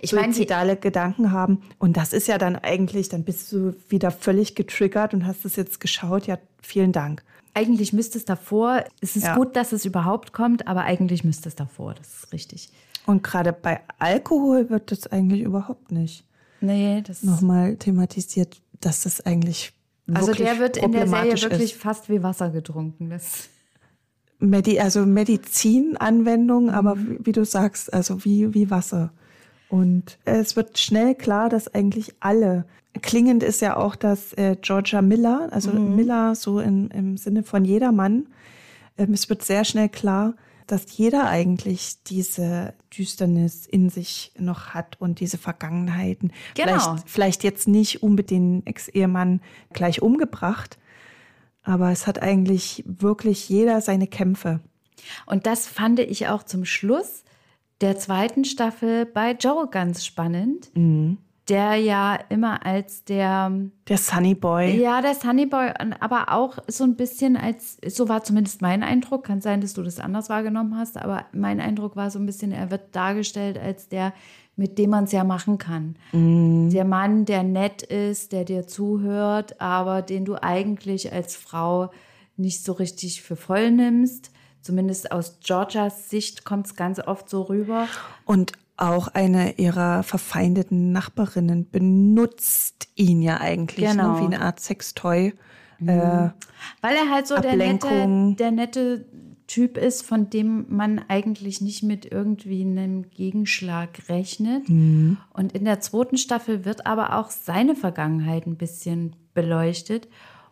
Ich meine, suizidale Gedanken haben. Und das ist ja dann eigentlich, dann bist du wieder völlig getriggert und hast es jetzt geschaut. Ja, vielen Dank. Eigentlich müsste es davor, es ist Ja. gut, dass es überhaupt kommt, aber eigentlich müsste es davor, das ist richtig. Und gerade bei Alkohol wird das eigentlich überhaupt nicht Nee, das nochmal thematisiert, dass das eigentlich Also der wird in der Serie wirklich ist. fast wie Wasser getrunken. Das Medi also Medizinanwendung, aber Mhm. wie, wie du sagst, also wie, wie Wasser. Und es wird schnell klar, dass eigentlich alle, klingend ist ja auch, dass äh, Georgia Miller, also Mhm. Miller so in, im Sinne von jedermann, ähm, es wird sehr schnell klar, dass jeder eigentlich diese Düsternis in sich noch hat und diese Vergangenheiten. Genau. Vielleicht, vielleicht jetzt nicht unbedingt Ex-Ehemann gleich umgebracht, aber es hat eigentlich wirklich jeder seine Kämpfe. Und das fand ich auch zum Schluss der zweiten Staffel bei Joe ganz spannend, Mhm. Der ja immer als der, Der Sunny Boy. ja, der Sunnyboy, aber auch so ein bisschen als, so war zumindest mein Eindruck, kann sein, dass du das anders wahrgenommen hast, aber mein Eindruck war so ein bisschen, er wird dargestellt als der, mit dem man es ja machen kann. Der Mann, der nett ist, der dir zuhört, aber den du eigentlich als Frau nicht so richtig für voll nimmst. Zumindest aus Georgias Sicht kommt es ganz oft so rüber. Und auch eine ihrer verfeindeten Nachbarinnen benutzt ihn ja eigentlich Genau. ne, wie eine Art Sextoy. Äh, Weil er halt so der nette, der nette Typ ist, von dem man eigentlich nicht mit irgendwie einem Gegenschlag rechnet. Mhm. Und in der zweiten Staffel wird aber auch seine Vergangenheit ein bisschen beleuchtet.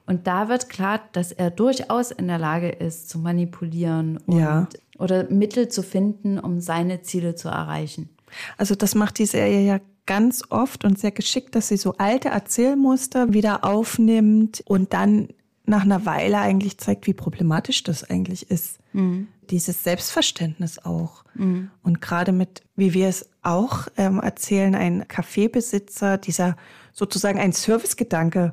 Und da wird klar, dass er durchaus in der Lage ist, zu manipulieren und, Ja. oder Mittel zu finden, um seine Ziele zu erreichen. Also das macht die Serie ja ganz oft und sehr geschickt, dass sie so alte Erzählmuster wieder aufnimmt und dann nach einer Weile eigentlich zeigt, wie problematisch das eigentlich ist. Dieses Selbstverständnis auch. Und gerade mit, wie wir es auch ähm, erzählen, ein Kaffeebesitzer, dieser sozusagen ein Servicegedanke,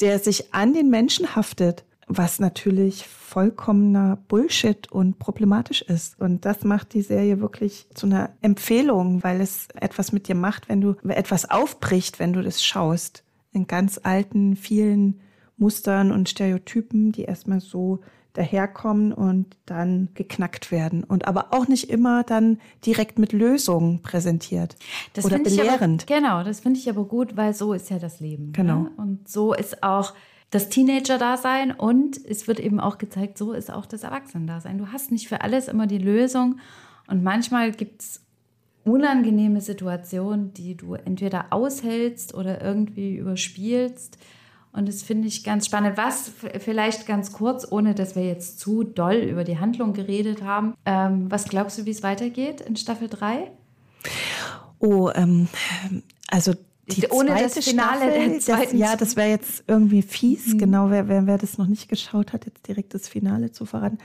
der sich an den Menschen haftet, was natürlich vollkommener Bullshit und problematisch ist. Und das macht die Serie wirklich zu einer Empfehlung, weil es etwas mit dir macht, wenn du etwas aufbricht, wenn du das schaust. In ganz alten, vielen Mustern und Stereotypen, die erstmal so daherkommen und dann geknackt werden. Und aber auch nicht immer dann direkt mit Lösungen präsentiert Das oder ich aber, belehrend. genau, das finde ich aber gut, weil so ist ja das Leben. Genau. Ne? Und so ist auch das Teenager-Dasein und es wird eben auch gezeigt, so ist auch das Erwachsenen-Dasein. Du hast nicht für alles immer die Lösung und manchmal gibt es unangenehme Situationen, die du entweder aushältst oder irgendwie überspielst. Und das finde ich ganz spannend. Was vielleicht ganz kurz, ohne dass wir jetzt zu doll über die Handlung geredet haben. Ähm, was glaubst du, wie es weitergeht in Staffel 3? Oh, ähm, also die Ohne das Finale der Staffel, das, zweiten ja, das wäre jetzt irgendwie fies, genau, wer, wer, wer das noch nicht geschaut hat, jetzt direkt das Finale zu verraten.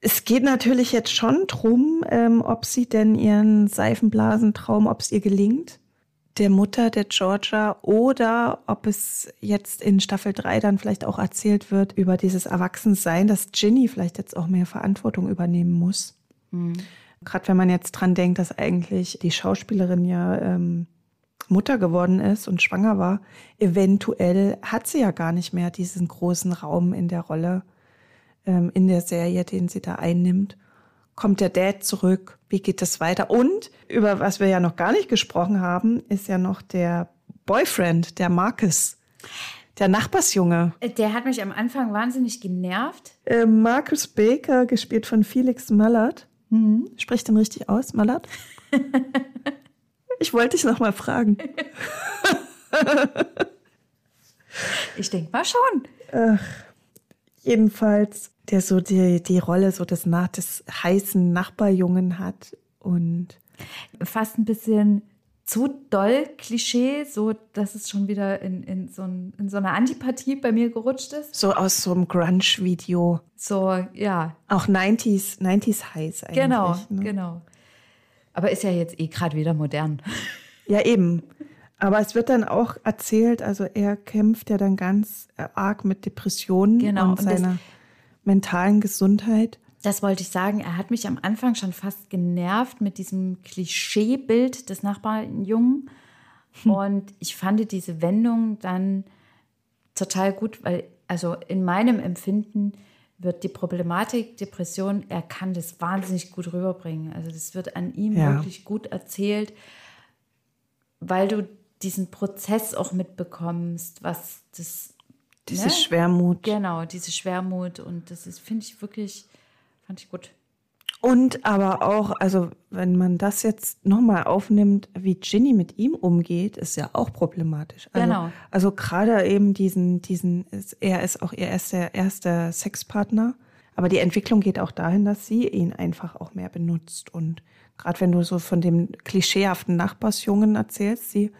Es geht natürlich jetzt schon drum, ähm, ob sie denn ihren Seifenblasentraum, ob es ihr gelingt, der Mutter der Georgia, oder ob es jetzt in Staffel 3 dann vielleicht auch erzählt wird über dieses Erwachsensein, dass Ginny vielleicht jetzt auch mehr Verantwortung übernehmen muss. Gerade wenn man jetzt dran denkt, dass eigentlich die Schauspielerin ja ähm, Mutter geworden ist und schwanger war, eventuell hat sie ja gar nicht mehr diesen großen Raum in der Rolle, ähm, in der Serie, den sie da einnimmt. Kommt der Dad zurück? Wie geht das weiter? Und über was wir ja noch gar nicht gesprochen haben, ist ja noch der Boyfriend, der Marcus, der Nachbarsjunge. Der hat mich am Anfang wahnsinnig genervt. Äh, Marcus Baker, gespielt von Felix Mallard. Spricht den richtig aus, Mallard? ich wollte dich noch mal fragen. Ich denke mal schon. Jedenfalls, der so die, die Rolle so des, des heißen Nachbarjungen hat und Fast ein bisschen zu doll Klischee, so dass es schon wieder in, in, so, ein, in so eine Antipathie bei mir gerutscht ist. So aus so einem Grunge-Video. So, ja. Auch 90s, 90s heiß eigentlich. Genau, ne? genau. Aber ist ja jetzt eh gerade wieder modern. Ja, eben. Aber es wird dann auch erzählt, also er kämpft ja dann ganz arg mit Depressionen Genau, und und seiner mentalen Gesundheit. Das wollte ich sagen. Er hat mich am Anfang schon fast genervt mit diesem Klischeebild des Nachbarjungen. Und ich fand diese Wendung dann total gut, weil, also in meinem Empfinden wird die Problematik Depression, er kann das wahnsinnig gut rüberbringen. Also das wird an ihm Ja. wirklich gut erzählt, weil du diesen Prozess auch mitbekommst, was das Diese ne? Schwermut. Genau, diese Schwermut und das ist, finde ich wirklich, fand ich gut. Und aber auch, also wenn man das jetzt nochmal aufnimmt, wie Ginny mit ihm umgeht, ist ja auch problematisch. Also, Genau. Also gerade eben diesen, diesen, er ist auch ihr erster, erster Sexpartner. Aber die Entwicklung geht auch dahin, dass sie ihn einfach auch mehr benutzt. Und gerade wenn du so von dem klischeehaften Nachbarsjungen erzählst, sie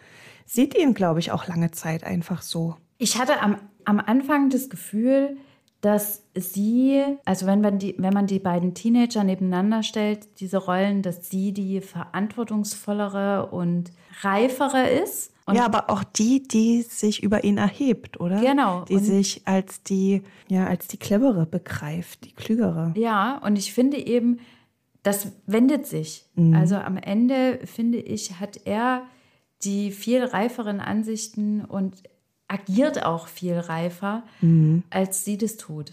sieht ihn, glaube ich, auch lange Zeit einfach so. Ich hatte am, am Anfang das Gefühl, dass sie, also wenn man, die, wenn man die beiden Teenager nebeneinander stellt, diese Rollen, dass sie die verantwortungsvollere und reifere ist. Und ja, aber auch die, die sich über ihn erhebt, oder? Genau. Die Und- sich als die, ja, als die clevere begreift, die klügere. Ja, und ich finde eben, das wendet sich. Also am Ende, finde ich, hat er die viel reiferen Ansichten und agiert auch viel reifer, als sie das tut.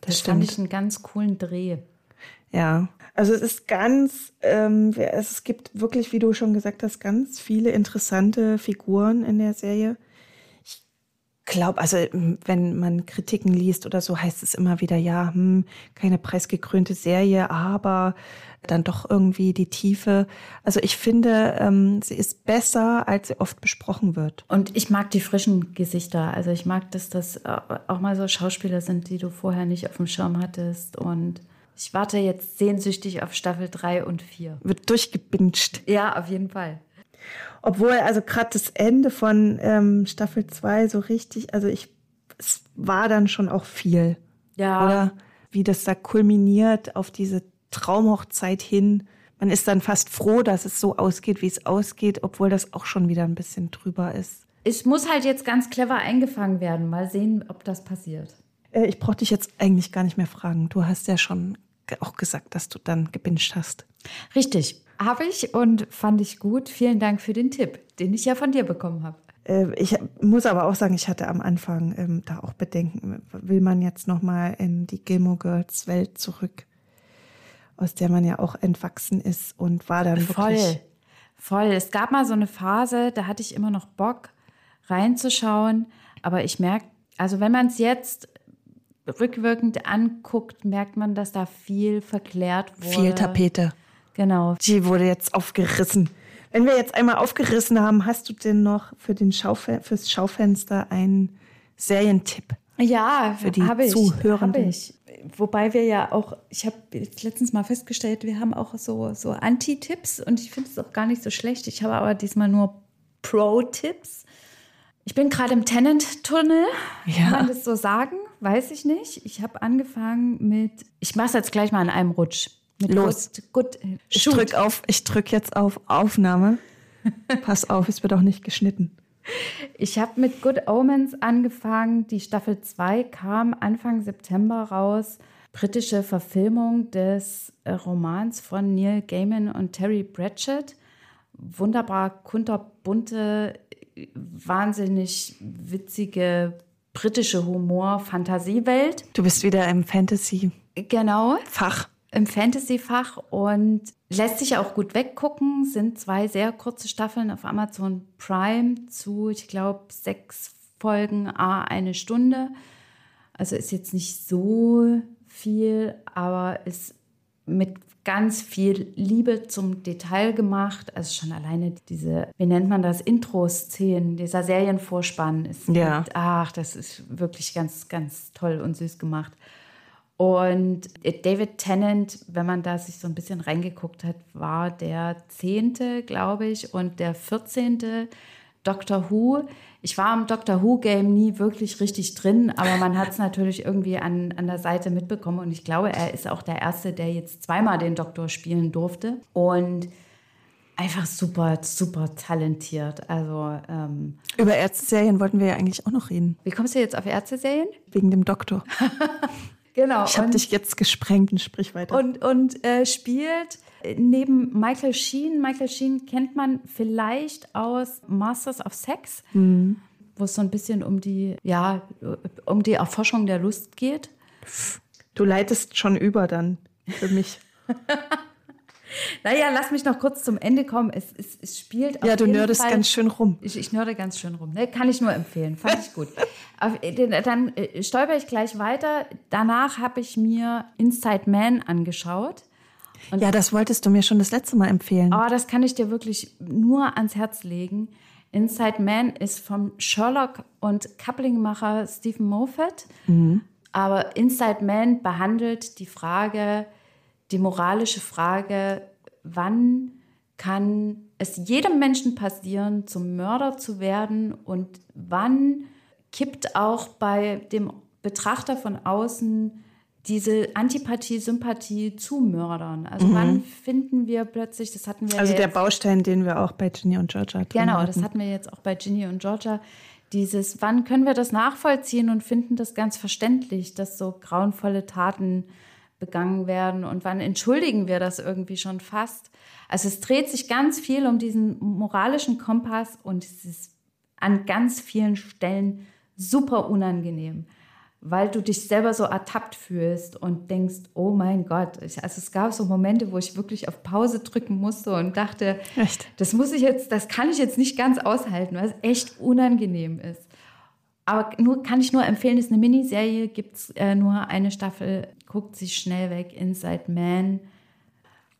Das, fand stimmt. ich einen ganz coolen Dreh. Ja, also es ist ganz, ähm, es gibt wirklich, wie du schon gesagt hast, ganz viele interessante Figuren in der Serie. Glaube, also ähm, wenn man Kritiken liest oder so, heißt es immer wieder, ja, hm, keine preisgekrönte Serie, aber dann doch irgendwie die Tiefe. Also ich finde, ähm, sie ist besser, als sie oft besprochen wird. Und ich mag die frischen Gesichter. Also ich mag, dass das äh, auch mal so Schauspieler sind, die du vorher nicht auf dem Schirm hattest. Und ich warte jetzt sehnsüchtig auf Staffel 3 und 4. Wird durchgebinscht. Ja, auf jeden Fall. Obwohl, also gerade das Ende von ähm, Staffel 2 so richtig, also ich, es war dann schon auch viel. Ja. Oder wie das da kulminiert auf diese Traumhochzeit hin. Man ist dann fast froh, dass es so ausgeht, wie es ausgeht, obwohl das auch schon wieder ein bisschen drüber ist. Es muss halt jetzt ganz clever eingefangen werden. Mal sehen, ob das passiert. Äh, ich brauche dich jetzt eigentlich gar nicht mehr fragen. Du hast ja schon auch gesagt, dass du dann gebinged hast. Richtig. Habe ich und fand ich gut. Vielen Dank für den Tipp, den ich ja von dir bekommen habe. Äh, Ich muss aber auch sagen, ich hatte am Anfang ähm, da auch Bedenken. Will man jetzt noch mal in die Gilmore Girls Welt zurück, aus der man ja auch entwachsen ist und war dann Voll. wirklich Voll. Es gab mal so eine Phase, da hatte ich immer noch Bock reinzuschauen. Aber ich merke, also wenn man es jetzt rückwirkend anguckt, merkt man, dass da viel verklärt wurde. viel Tapete. Genau. Die wurde jetzt aufgerissen. Wenn wir jetzt einmal aufgerissen haben, hast du denn noch für den Schaufe fürs Schaufenster einen Serientipp? Ja, Für die habe ich, Zuhörenden. ich. Wobei wir ja auch, ich habe letztens mal festgestellt, wir haben auch so, so Anti-Tipps und ich finde es auch gar nicht so schlecht. Ich habe aber diesmal nur Pro-Tipps. Ich bin gerade im Tenant-Tunnel. Ja. Kann man das so sagen? Weiß ich nicht. Ich habe angefangen mit, ich mache es jetzt gleich mal in einem Rutsch. Los. Good, good, Ich shoot. drück auf, ich drück jetzt auf Aufnahme. Pass auf, es wird auch nicht geschnitten. Ich habe mit Good Omens angefangen. Die Staffel 2 kam Anfang September raus. Britische Verfilmung des äh, Romans von Neil Gaiman und Terry Pratchett. Wunderbar kunterbunte, äh, wahnsinnig witzige britische Humor-Fantasiewelt. Du bist wieder im Fantasy-Fach. Genau im Fantasy-Fach und lässt sich auch gut weggucken. Sind zwei sehr kurze Staffeln auf Amazon Prime zu, ich glaube, sechs Folgen, a eine Stunde. Also ist jetzt nicht so viel, aber ist mit ganz viel Liebe zum Detail gemacht. Also schon alleine diese, wie nennt man das, Intro-Szenen, dieser Serienvorspann ist, Ja. mit, ach, das ist wirklich ganz, ganz toll und süß gemacht. Und David Tennant, wenn man da sich so ein bisschen reingeguckt hat, war der zehnte, glaube ich, und der vierzehnte Doctor Who. Ich war im Doctor Who-Game nie wirklich richtig drin, aber man hat es natürlich irgendwie an, an der Seite mitbekommen. Und ich glaube, er ist auch der Erste, der jetzt zweimal den Doktor spielen durfte. Und einfach super, super talentiert. Also ähm, über Ärzte-Serien wollten wir ja eigentlich auch noch reden. Wie kommst du jetzt auf Ärzte-Serien? Wegen dem Doktor. genau. Ich habe dich jetzt gesprengt und sprich weiter. Und, und äh, spielt neben Michael Sheen. Michael Sheen kennt man vielleicht aus Masters of Sex, mhm. wo es so ein bisschen um die, ja, um die Erforschung der Lust geht. Du leitest schon über dann für mich. Naja, lass mich noch kurz zum Ende kommen. Es, es, es spielt Ja, du nördest Fall, ganz schön rum. Ich, ich nörde ganz schön rum. Ne? Kann ich nur empfehlen. Fand ich gut. Äh, dann äh, stolper ich gleich weiter. Danach habe ich mir Inside Man angeschaut. Und ja, das wolltest du mir schon das letzte Mal empfehlen. Aber das kann ich dir wirklich nur ans Herz legen. Inside Man ist vom Sherlock und Coupling-Macher Stephen Moffat. Mhm. Aber Inside Man behandelt die Frage, die moralische Frage, wann kann es jedem Menschen passieren, zum Mörder zu werden und wann kippt auch bei dem Betrachter von außen diese Antipathie, Sympathie zu Mördern. Also mhm. wann finden wir plötzlich, das hatten wir Also ja der Baustein, den wir auch bei Ginny und Georgia hatten. Genau, das hatten wir jetzt auch bei Ginny und Georgia. Dieses, wann können wir das nachvollziehen und finden das ganz verständlich, dass so grauenvolle Taten begangen werden und wann entschuldigen wir das irgendwie schon fast. Also es dreht sich ganz viel um diesen moralischen Kompass und es ist an ganz vielen Stellen super unangenehm, weil du dich selber so ertappt fühlst und denkst, oh mein Gott. Ich, also es gab so Momente, wo ich wirklich auf Pause drücken musste und dachte, echt? das muss ich jetzt, das kann ich jetzt nicht ganz aushalten, weil es echt unangenehm ist. Aber nur kann ich nur empfehlen, ist eine Miniserie, gibt es äh, nur eine Staffel, guckt sich schnell weg, Inside Man.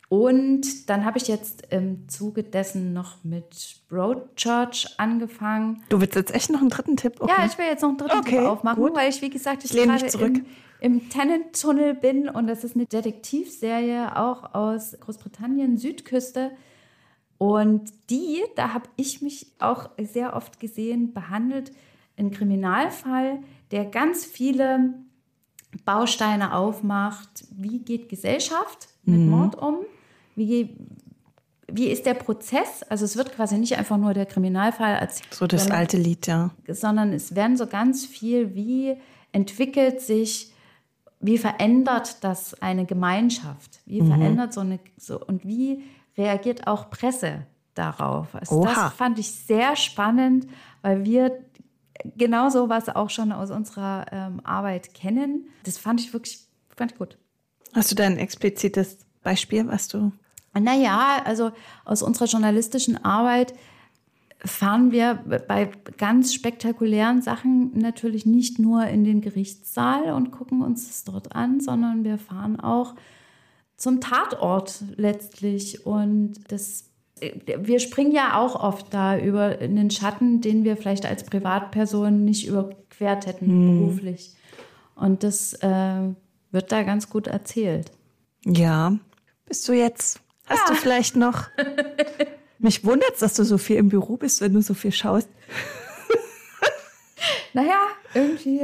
Und dann habe ich jetzt im Zuge dessen noch mit Broadchurch angefangen. Du willst jetzt echt noch einen dritten Tipp? Okay. Ja, ich will jetzt noch einen dritten okay, Tipp aufmachen, gut. weil ich, wie gesagt, ich, ich gerade im, im Tennant-Tunnel bin und das ist eine Detektivserie auch aus Großbritannien, Südküste. Und die, da habe ich mich auch sehr oft gesehen, behandelt ein Kriminalfall, der ganz viele Bausteine aufmacht. Wie geht Gesellschaft mit mhm. Mord um? Wie, wie ist der Prozess? Also es wird quasi nicht einfach nur der Kriminalfall erzählt. So das sondern, alte Lied, ja. Sondern es werden so ganz viel, wie entwickelt sich, wie verändert das eine Gemeinschaft? Wie mhm. verändert so eine, so, und wie reagiert auch Presse darauf? Also das fand ich sehr spannend, weil wir genau so was auch schon aus unserer ähm, Arbeit kennen. Das fand ich wirklich fand ich gut. Hast du da ein explizites Beispiel, was du? Naja, also aus unserer journalistischen Arbeit fahren wir bei ganz spektakulären Sachen natürlich nicht nur in den Gerichtssaal und gucken uns das dort an, sondern wir fahren auch zum Tatort letztlich. Und das wir springen ja auch oft da über einen Schatten, den wir vielleicht als Privatperson nicht überquert hätten hm. beruflich. Und das äh, wird da ganz gut erzählt. Ja. Bist du jetzt? Hast ja. du vielleicht noch? Mich wundert es, dass du so viel im Büro bist, wenn du so viel schaust. naja, irgendwie,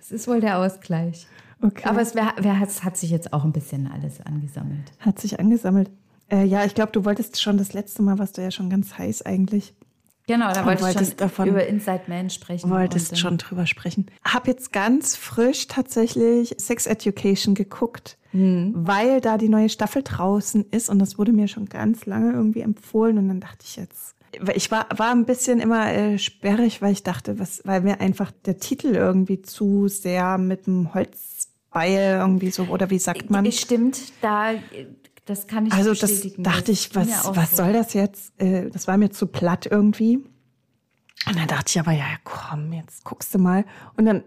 es ist wohl der Ausgleich. Okay. Aber es, wär, wär, es hat sich jetzt auch ein bisschen alles angesammelt. Hat sich angesammelt. Äh, ja, ich glaube, du wolltest schon das letzte Mal, warst du ja schon ganz heiß eigentlich. Genau, da wollte ich schon davon, über Inside Man sprechen. Wolltest und, schon drüber sprechen. Hab jetzt ganz frisch tatsächlich Sex Education geguckt, mhm. weil da die neue Staffel draußen ist und das wurde mir schon ganz lange irgendwie empfohlen und dann dachte ich jetzt, ich war, war ein bisschen immer äh, sperrig, weil ich dachte, was, weil mir einfach der Titel irgendwie zu sehr mit dem Holzbeil irgendwie so, oder wie sagt man? Stimmt, da das kann ich also bestätigen. Also das dachte ich, was, was so. soll das jetzt? Äh, das war mir zu platt irgendwie. Und dann dachte ich aber, ja, komm, jetzt guckst du mal. Und dann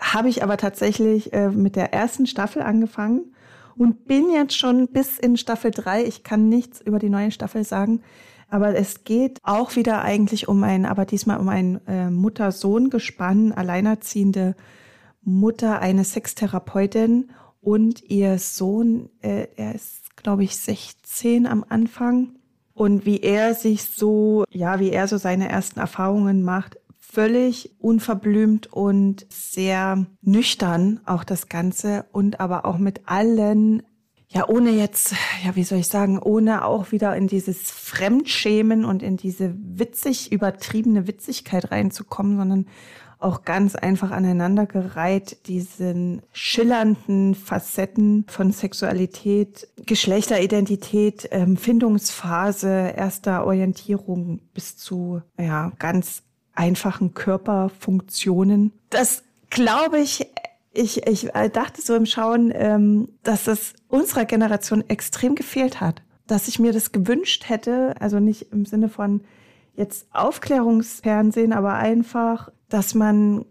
habe ich aber tatsächlich äh, mit der ersten Staffel angefangen und bin jetzt schon bis in Staffel drei. Ich kann nichts über die neue Staffel sagen. Aber es geht auch wieder eigentlich um ein, aber diesmal um ein äh, Mutter-Sohn-Gespann, alleinerziehende Mutter, eine Sextherapeutin und ihr Sohn, äh, er ist, glaube ich, 16 am Anfang. Und wie er sich so, ja, wie er so seine ersten Erfahrungen macht, völlig unverblümt und sehr nüchtern auch das Ganze und aber auch mit allen, ja, ohne jetzt, ja, wie soll ich sagen, ohne auch wieder in dieses Fremdschämen und in diese witzig übertriebene Witzigkeit reinzukommen, sondern auch ganz einfach aneinandergereiht, diesen schillernden Facetten von Sexualität, Geschlechteridentität, ähm, Findungsphase, erster Orientierung bis zu ja, ganz einfachen Körperfunktionen. Das glaube ich, ich, ich dachte so im Schauen, ähm, dass das unserer Generation extrem gefehlt hat. Dass ich mir das gewünscht hätte, also nicht im Sinne von jetzt Aufklärungsfernsehen, aber einfach dass man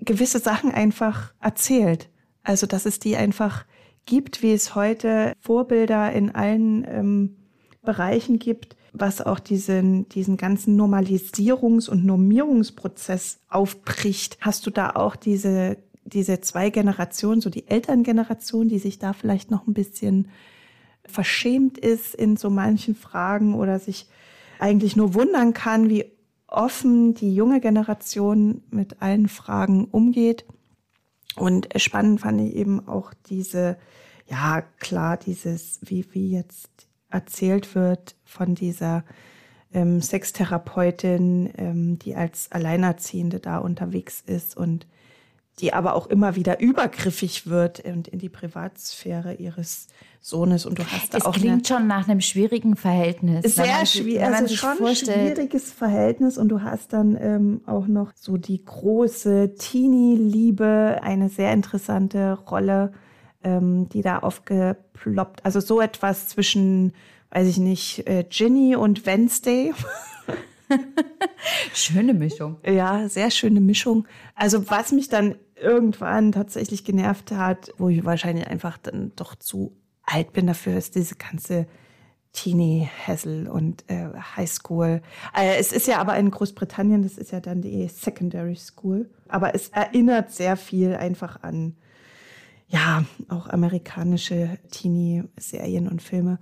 gewisse Sachen einfach erzählt. Also dass es die einfach gibt, wie es heute Vorbilder in allen ähm, Bereichen gibt, was auch diesen, diesen ganzen Normalisierungs- und Normierungsprozess aufbricht. Hast du da auch diese, diese zwei Generationen, so die Elterngeneration, die sich da vielleicht noch ein bisschen verschämt ist in so manchen Fragen oder sich eigentlich nur wundern kann, wie offen die junge Generation mit allen Fragen umgeht. Und spannend fand ich eben auch diese, ja klar, dieses, wie, wie jetzt erzählt wird von dieser ähm, Sextherapeutin, ähm, die als Alleinerziehende da unterwegs ist und die aber auch immer wieder übergriffig wird und in die Privatsphäre ihres Sohnes. Und du hast da es auch. Es klingt schon nach einem schwierigen Verhältnis. Sehr schwierig, also schon ein schwieriges Verhältnis. Und du hast dann ähm, auch noch so die große Teenie-Liebe, eine sehr interessante Rolle, ähm, die da aufgeploppt. Also so etwas zwischen, weiß ich nicht, äh, Ginny und Wednesday. schöne Mischung. Ja, sehr schöne Mischung. Also was mich dann irgendwann tatsächlich genervt hat, wo ich wahrscheinlich einfach dann doch zu alt bin dafür, ist diese ganze Teenie Hassel und äh, Highschool. Äh, es ist ja aber in Großbritannien, das ist ja dann die Secondary School. Aber es erinnert sehr viel einfach an, ja, auch amerikanische Teenie-Serien und Filme.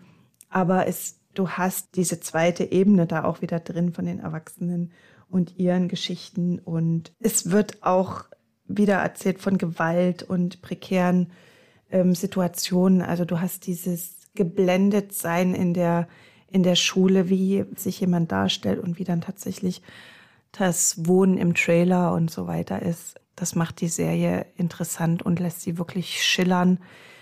Aber es, du hast diese zweite Ebene da auch wieder drin von den Erwachsenen und ihren Geschichten. Und es wird auch wieder erzählt von Gewalt und prekären ähm, Situationen. Also du hast dieses geblendet sein in der, in der Schule, wie sich jemand darstellt und wie dann tatsächlich das Wohnen im Trailer und so weiter ist. Das macht die Serie interessant und lässt sie wirklich schillern.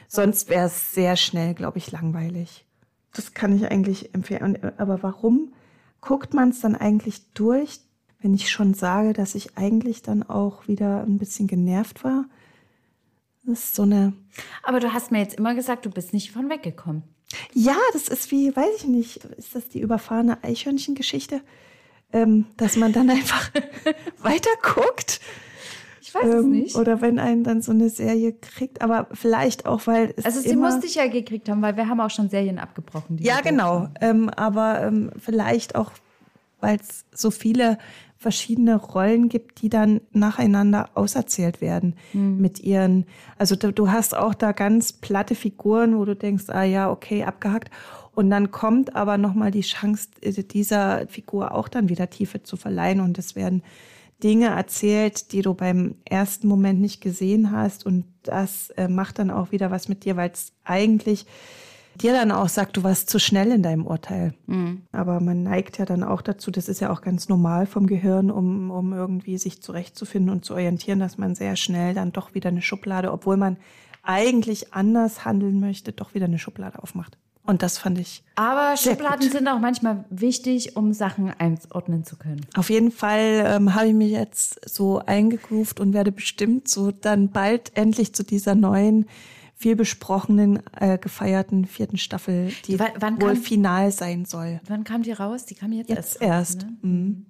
Sonst wäre es sehr schnell, glaube ich, langweilig. Das kann ich eigentlich empfehlen. Aber warum guckt man es dann eigentlich durch, wenn ich schon sage, dass ich eigentlich dann auch wieder ein bisschen genervt war? Das ist so eine. Aber du hast mir jetzt immer gesagt, du bist nicht von weggekommen. Ja, das ist wie, weiß ich nicht, ist das die überfahrene Eichhörnchen-Geschichte? Ähm, dass man dann einfach weiter guckt. Ich weiß ähm, es nicht. Oder wenn einen dann so eine Serie kriegt, aber vielleicht auch, weil es. Also sie immer, musste ich ja gekriegt haben, weil wir haben auch schon Serien abgebrochen. ja, genau. Ähm, aber ähm, vielleicht auch, weil es so viele verschiedene Rollen gibt, die dann nacheinander auserzählt werden mhm. mit ihren, also du, du, hast auch da ganz platte Figuren, wo du denkst, ah ja, okay, abgehackt. Und dann kommt aber nochmal die Chance, äh, dieser Figur auch dann wieder Tiefe zu verleihen und es werden Dinge erzählt, die du beim ersten Moment nicht gesehen hast und das äh, macht dann auch wieder was mit dir, weil es eigentlich dir dann auch sagt, du warst zu schnell in deinem Urteil. Mhm. Aber man neigt ja dann auch dazu, das ist ja auch ganz normal vom Gehirn, um, um irgendwie sich zurechtzufinden und zu orientieren, dass man sehr schnell dann doch wieder eine Schublade, obwohl man eigentlich anders handeln möchte, doch wieder eine Schublade aufmacht. Und das fand ich. Aber Schubladen gut. sind auch manchmal wichtig, um Sachen einordnen zu können. Auf jeden Fall ähm, habe ich mich jetzt so eingegroovt und werde bestimmt so dann bald endlich zu dieser neuen viel besprochenen, äh, gefeierten vierten Staffel, die w wann wohl kam, final sein soll. Wann kam die raus? Die kam jetzt, jetzt erst. erst. Ne? Mhm.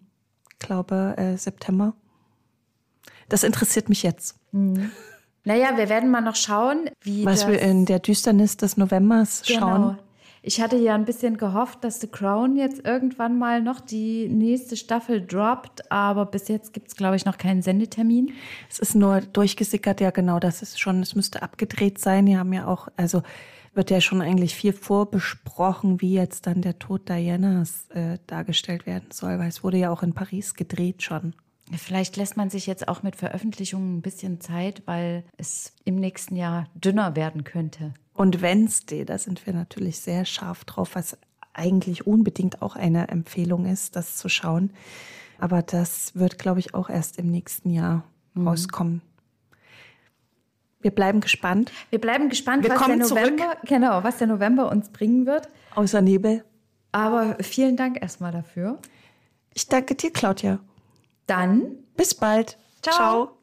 Ich glaube äh, September. Das interessiert mich jetzt. Mhm. Naja, wir werden mal noch schauen, wie Was wir in der Düsternis des Novembers genau. schauen. Ich hatte ja ein bisschen gehofft, dass The Crown jetzt irgendwann mal noch die nächste Staffel droppt, aber bis jetzt gibt es, glaube ich, noch keinen Sendetermin. Es ist nur durchgesickert, ja genau, das ist schon, es müsste abgedreht sein. Die haben ja auch, also wird ja schon eigentlich viel vorbesprochen, wie jetzt dann der Tod Dianas äh, dargestellt werden soll, weil es wurde ja auch in Paris gedreht schon. Vielleicht lässt man sich jetzt auch mit Veröffentlichungen ein bisschen Zeit, weil es im nächsten Jahr dünner werden könnte. Und Wednesday, da sind wir natürlich sehr scharf drauf, was eigentlich unbedingt auch eine Empfehlung ist, das zu schauen. Aber das wird, glaube ich, auch erst im nächsten Jahr mhm. rauskommen. Wir bleiben gespannt. Wir bleiben gespannt, wir was der November, genau, was der November uns bringen wird. Außer Nebel. Aber vielen Dank erstmal dafür. Ich danke dir, Claudia. Dann bis bald. Ciao. Ciao.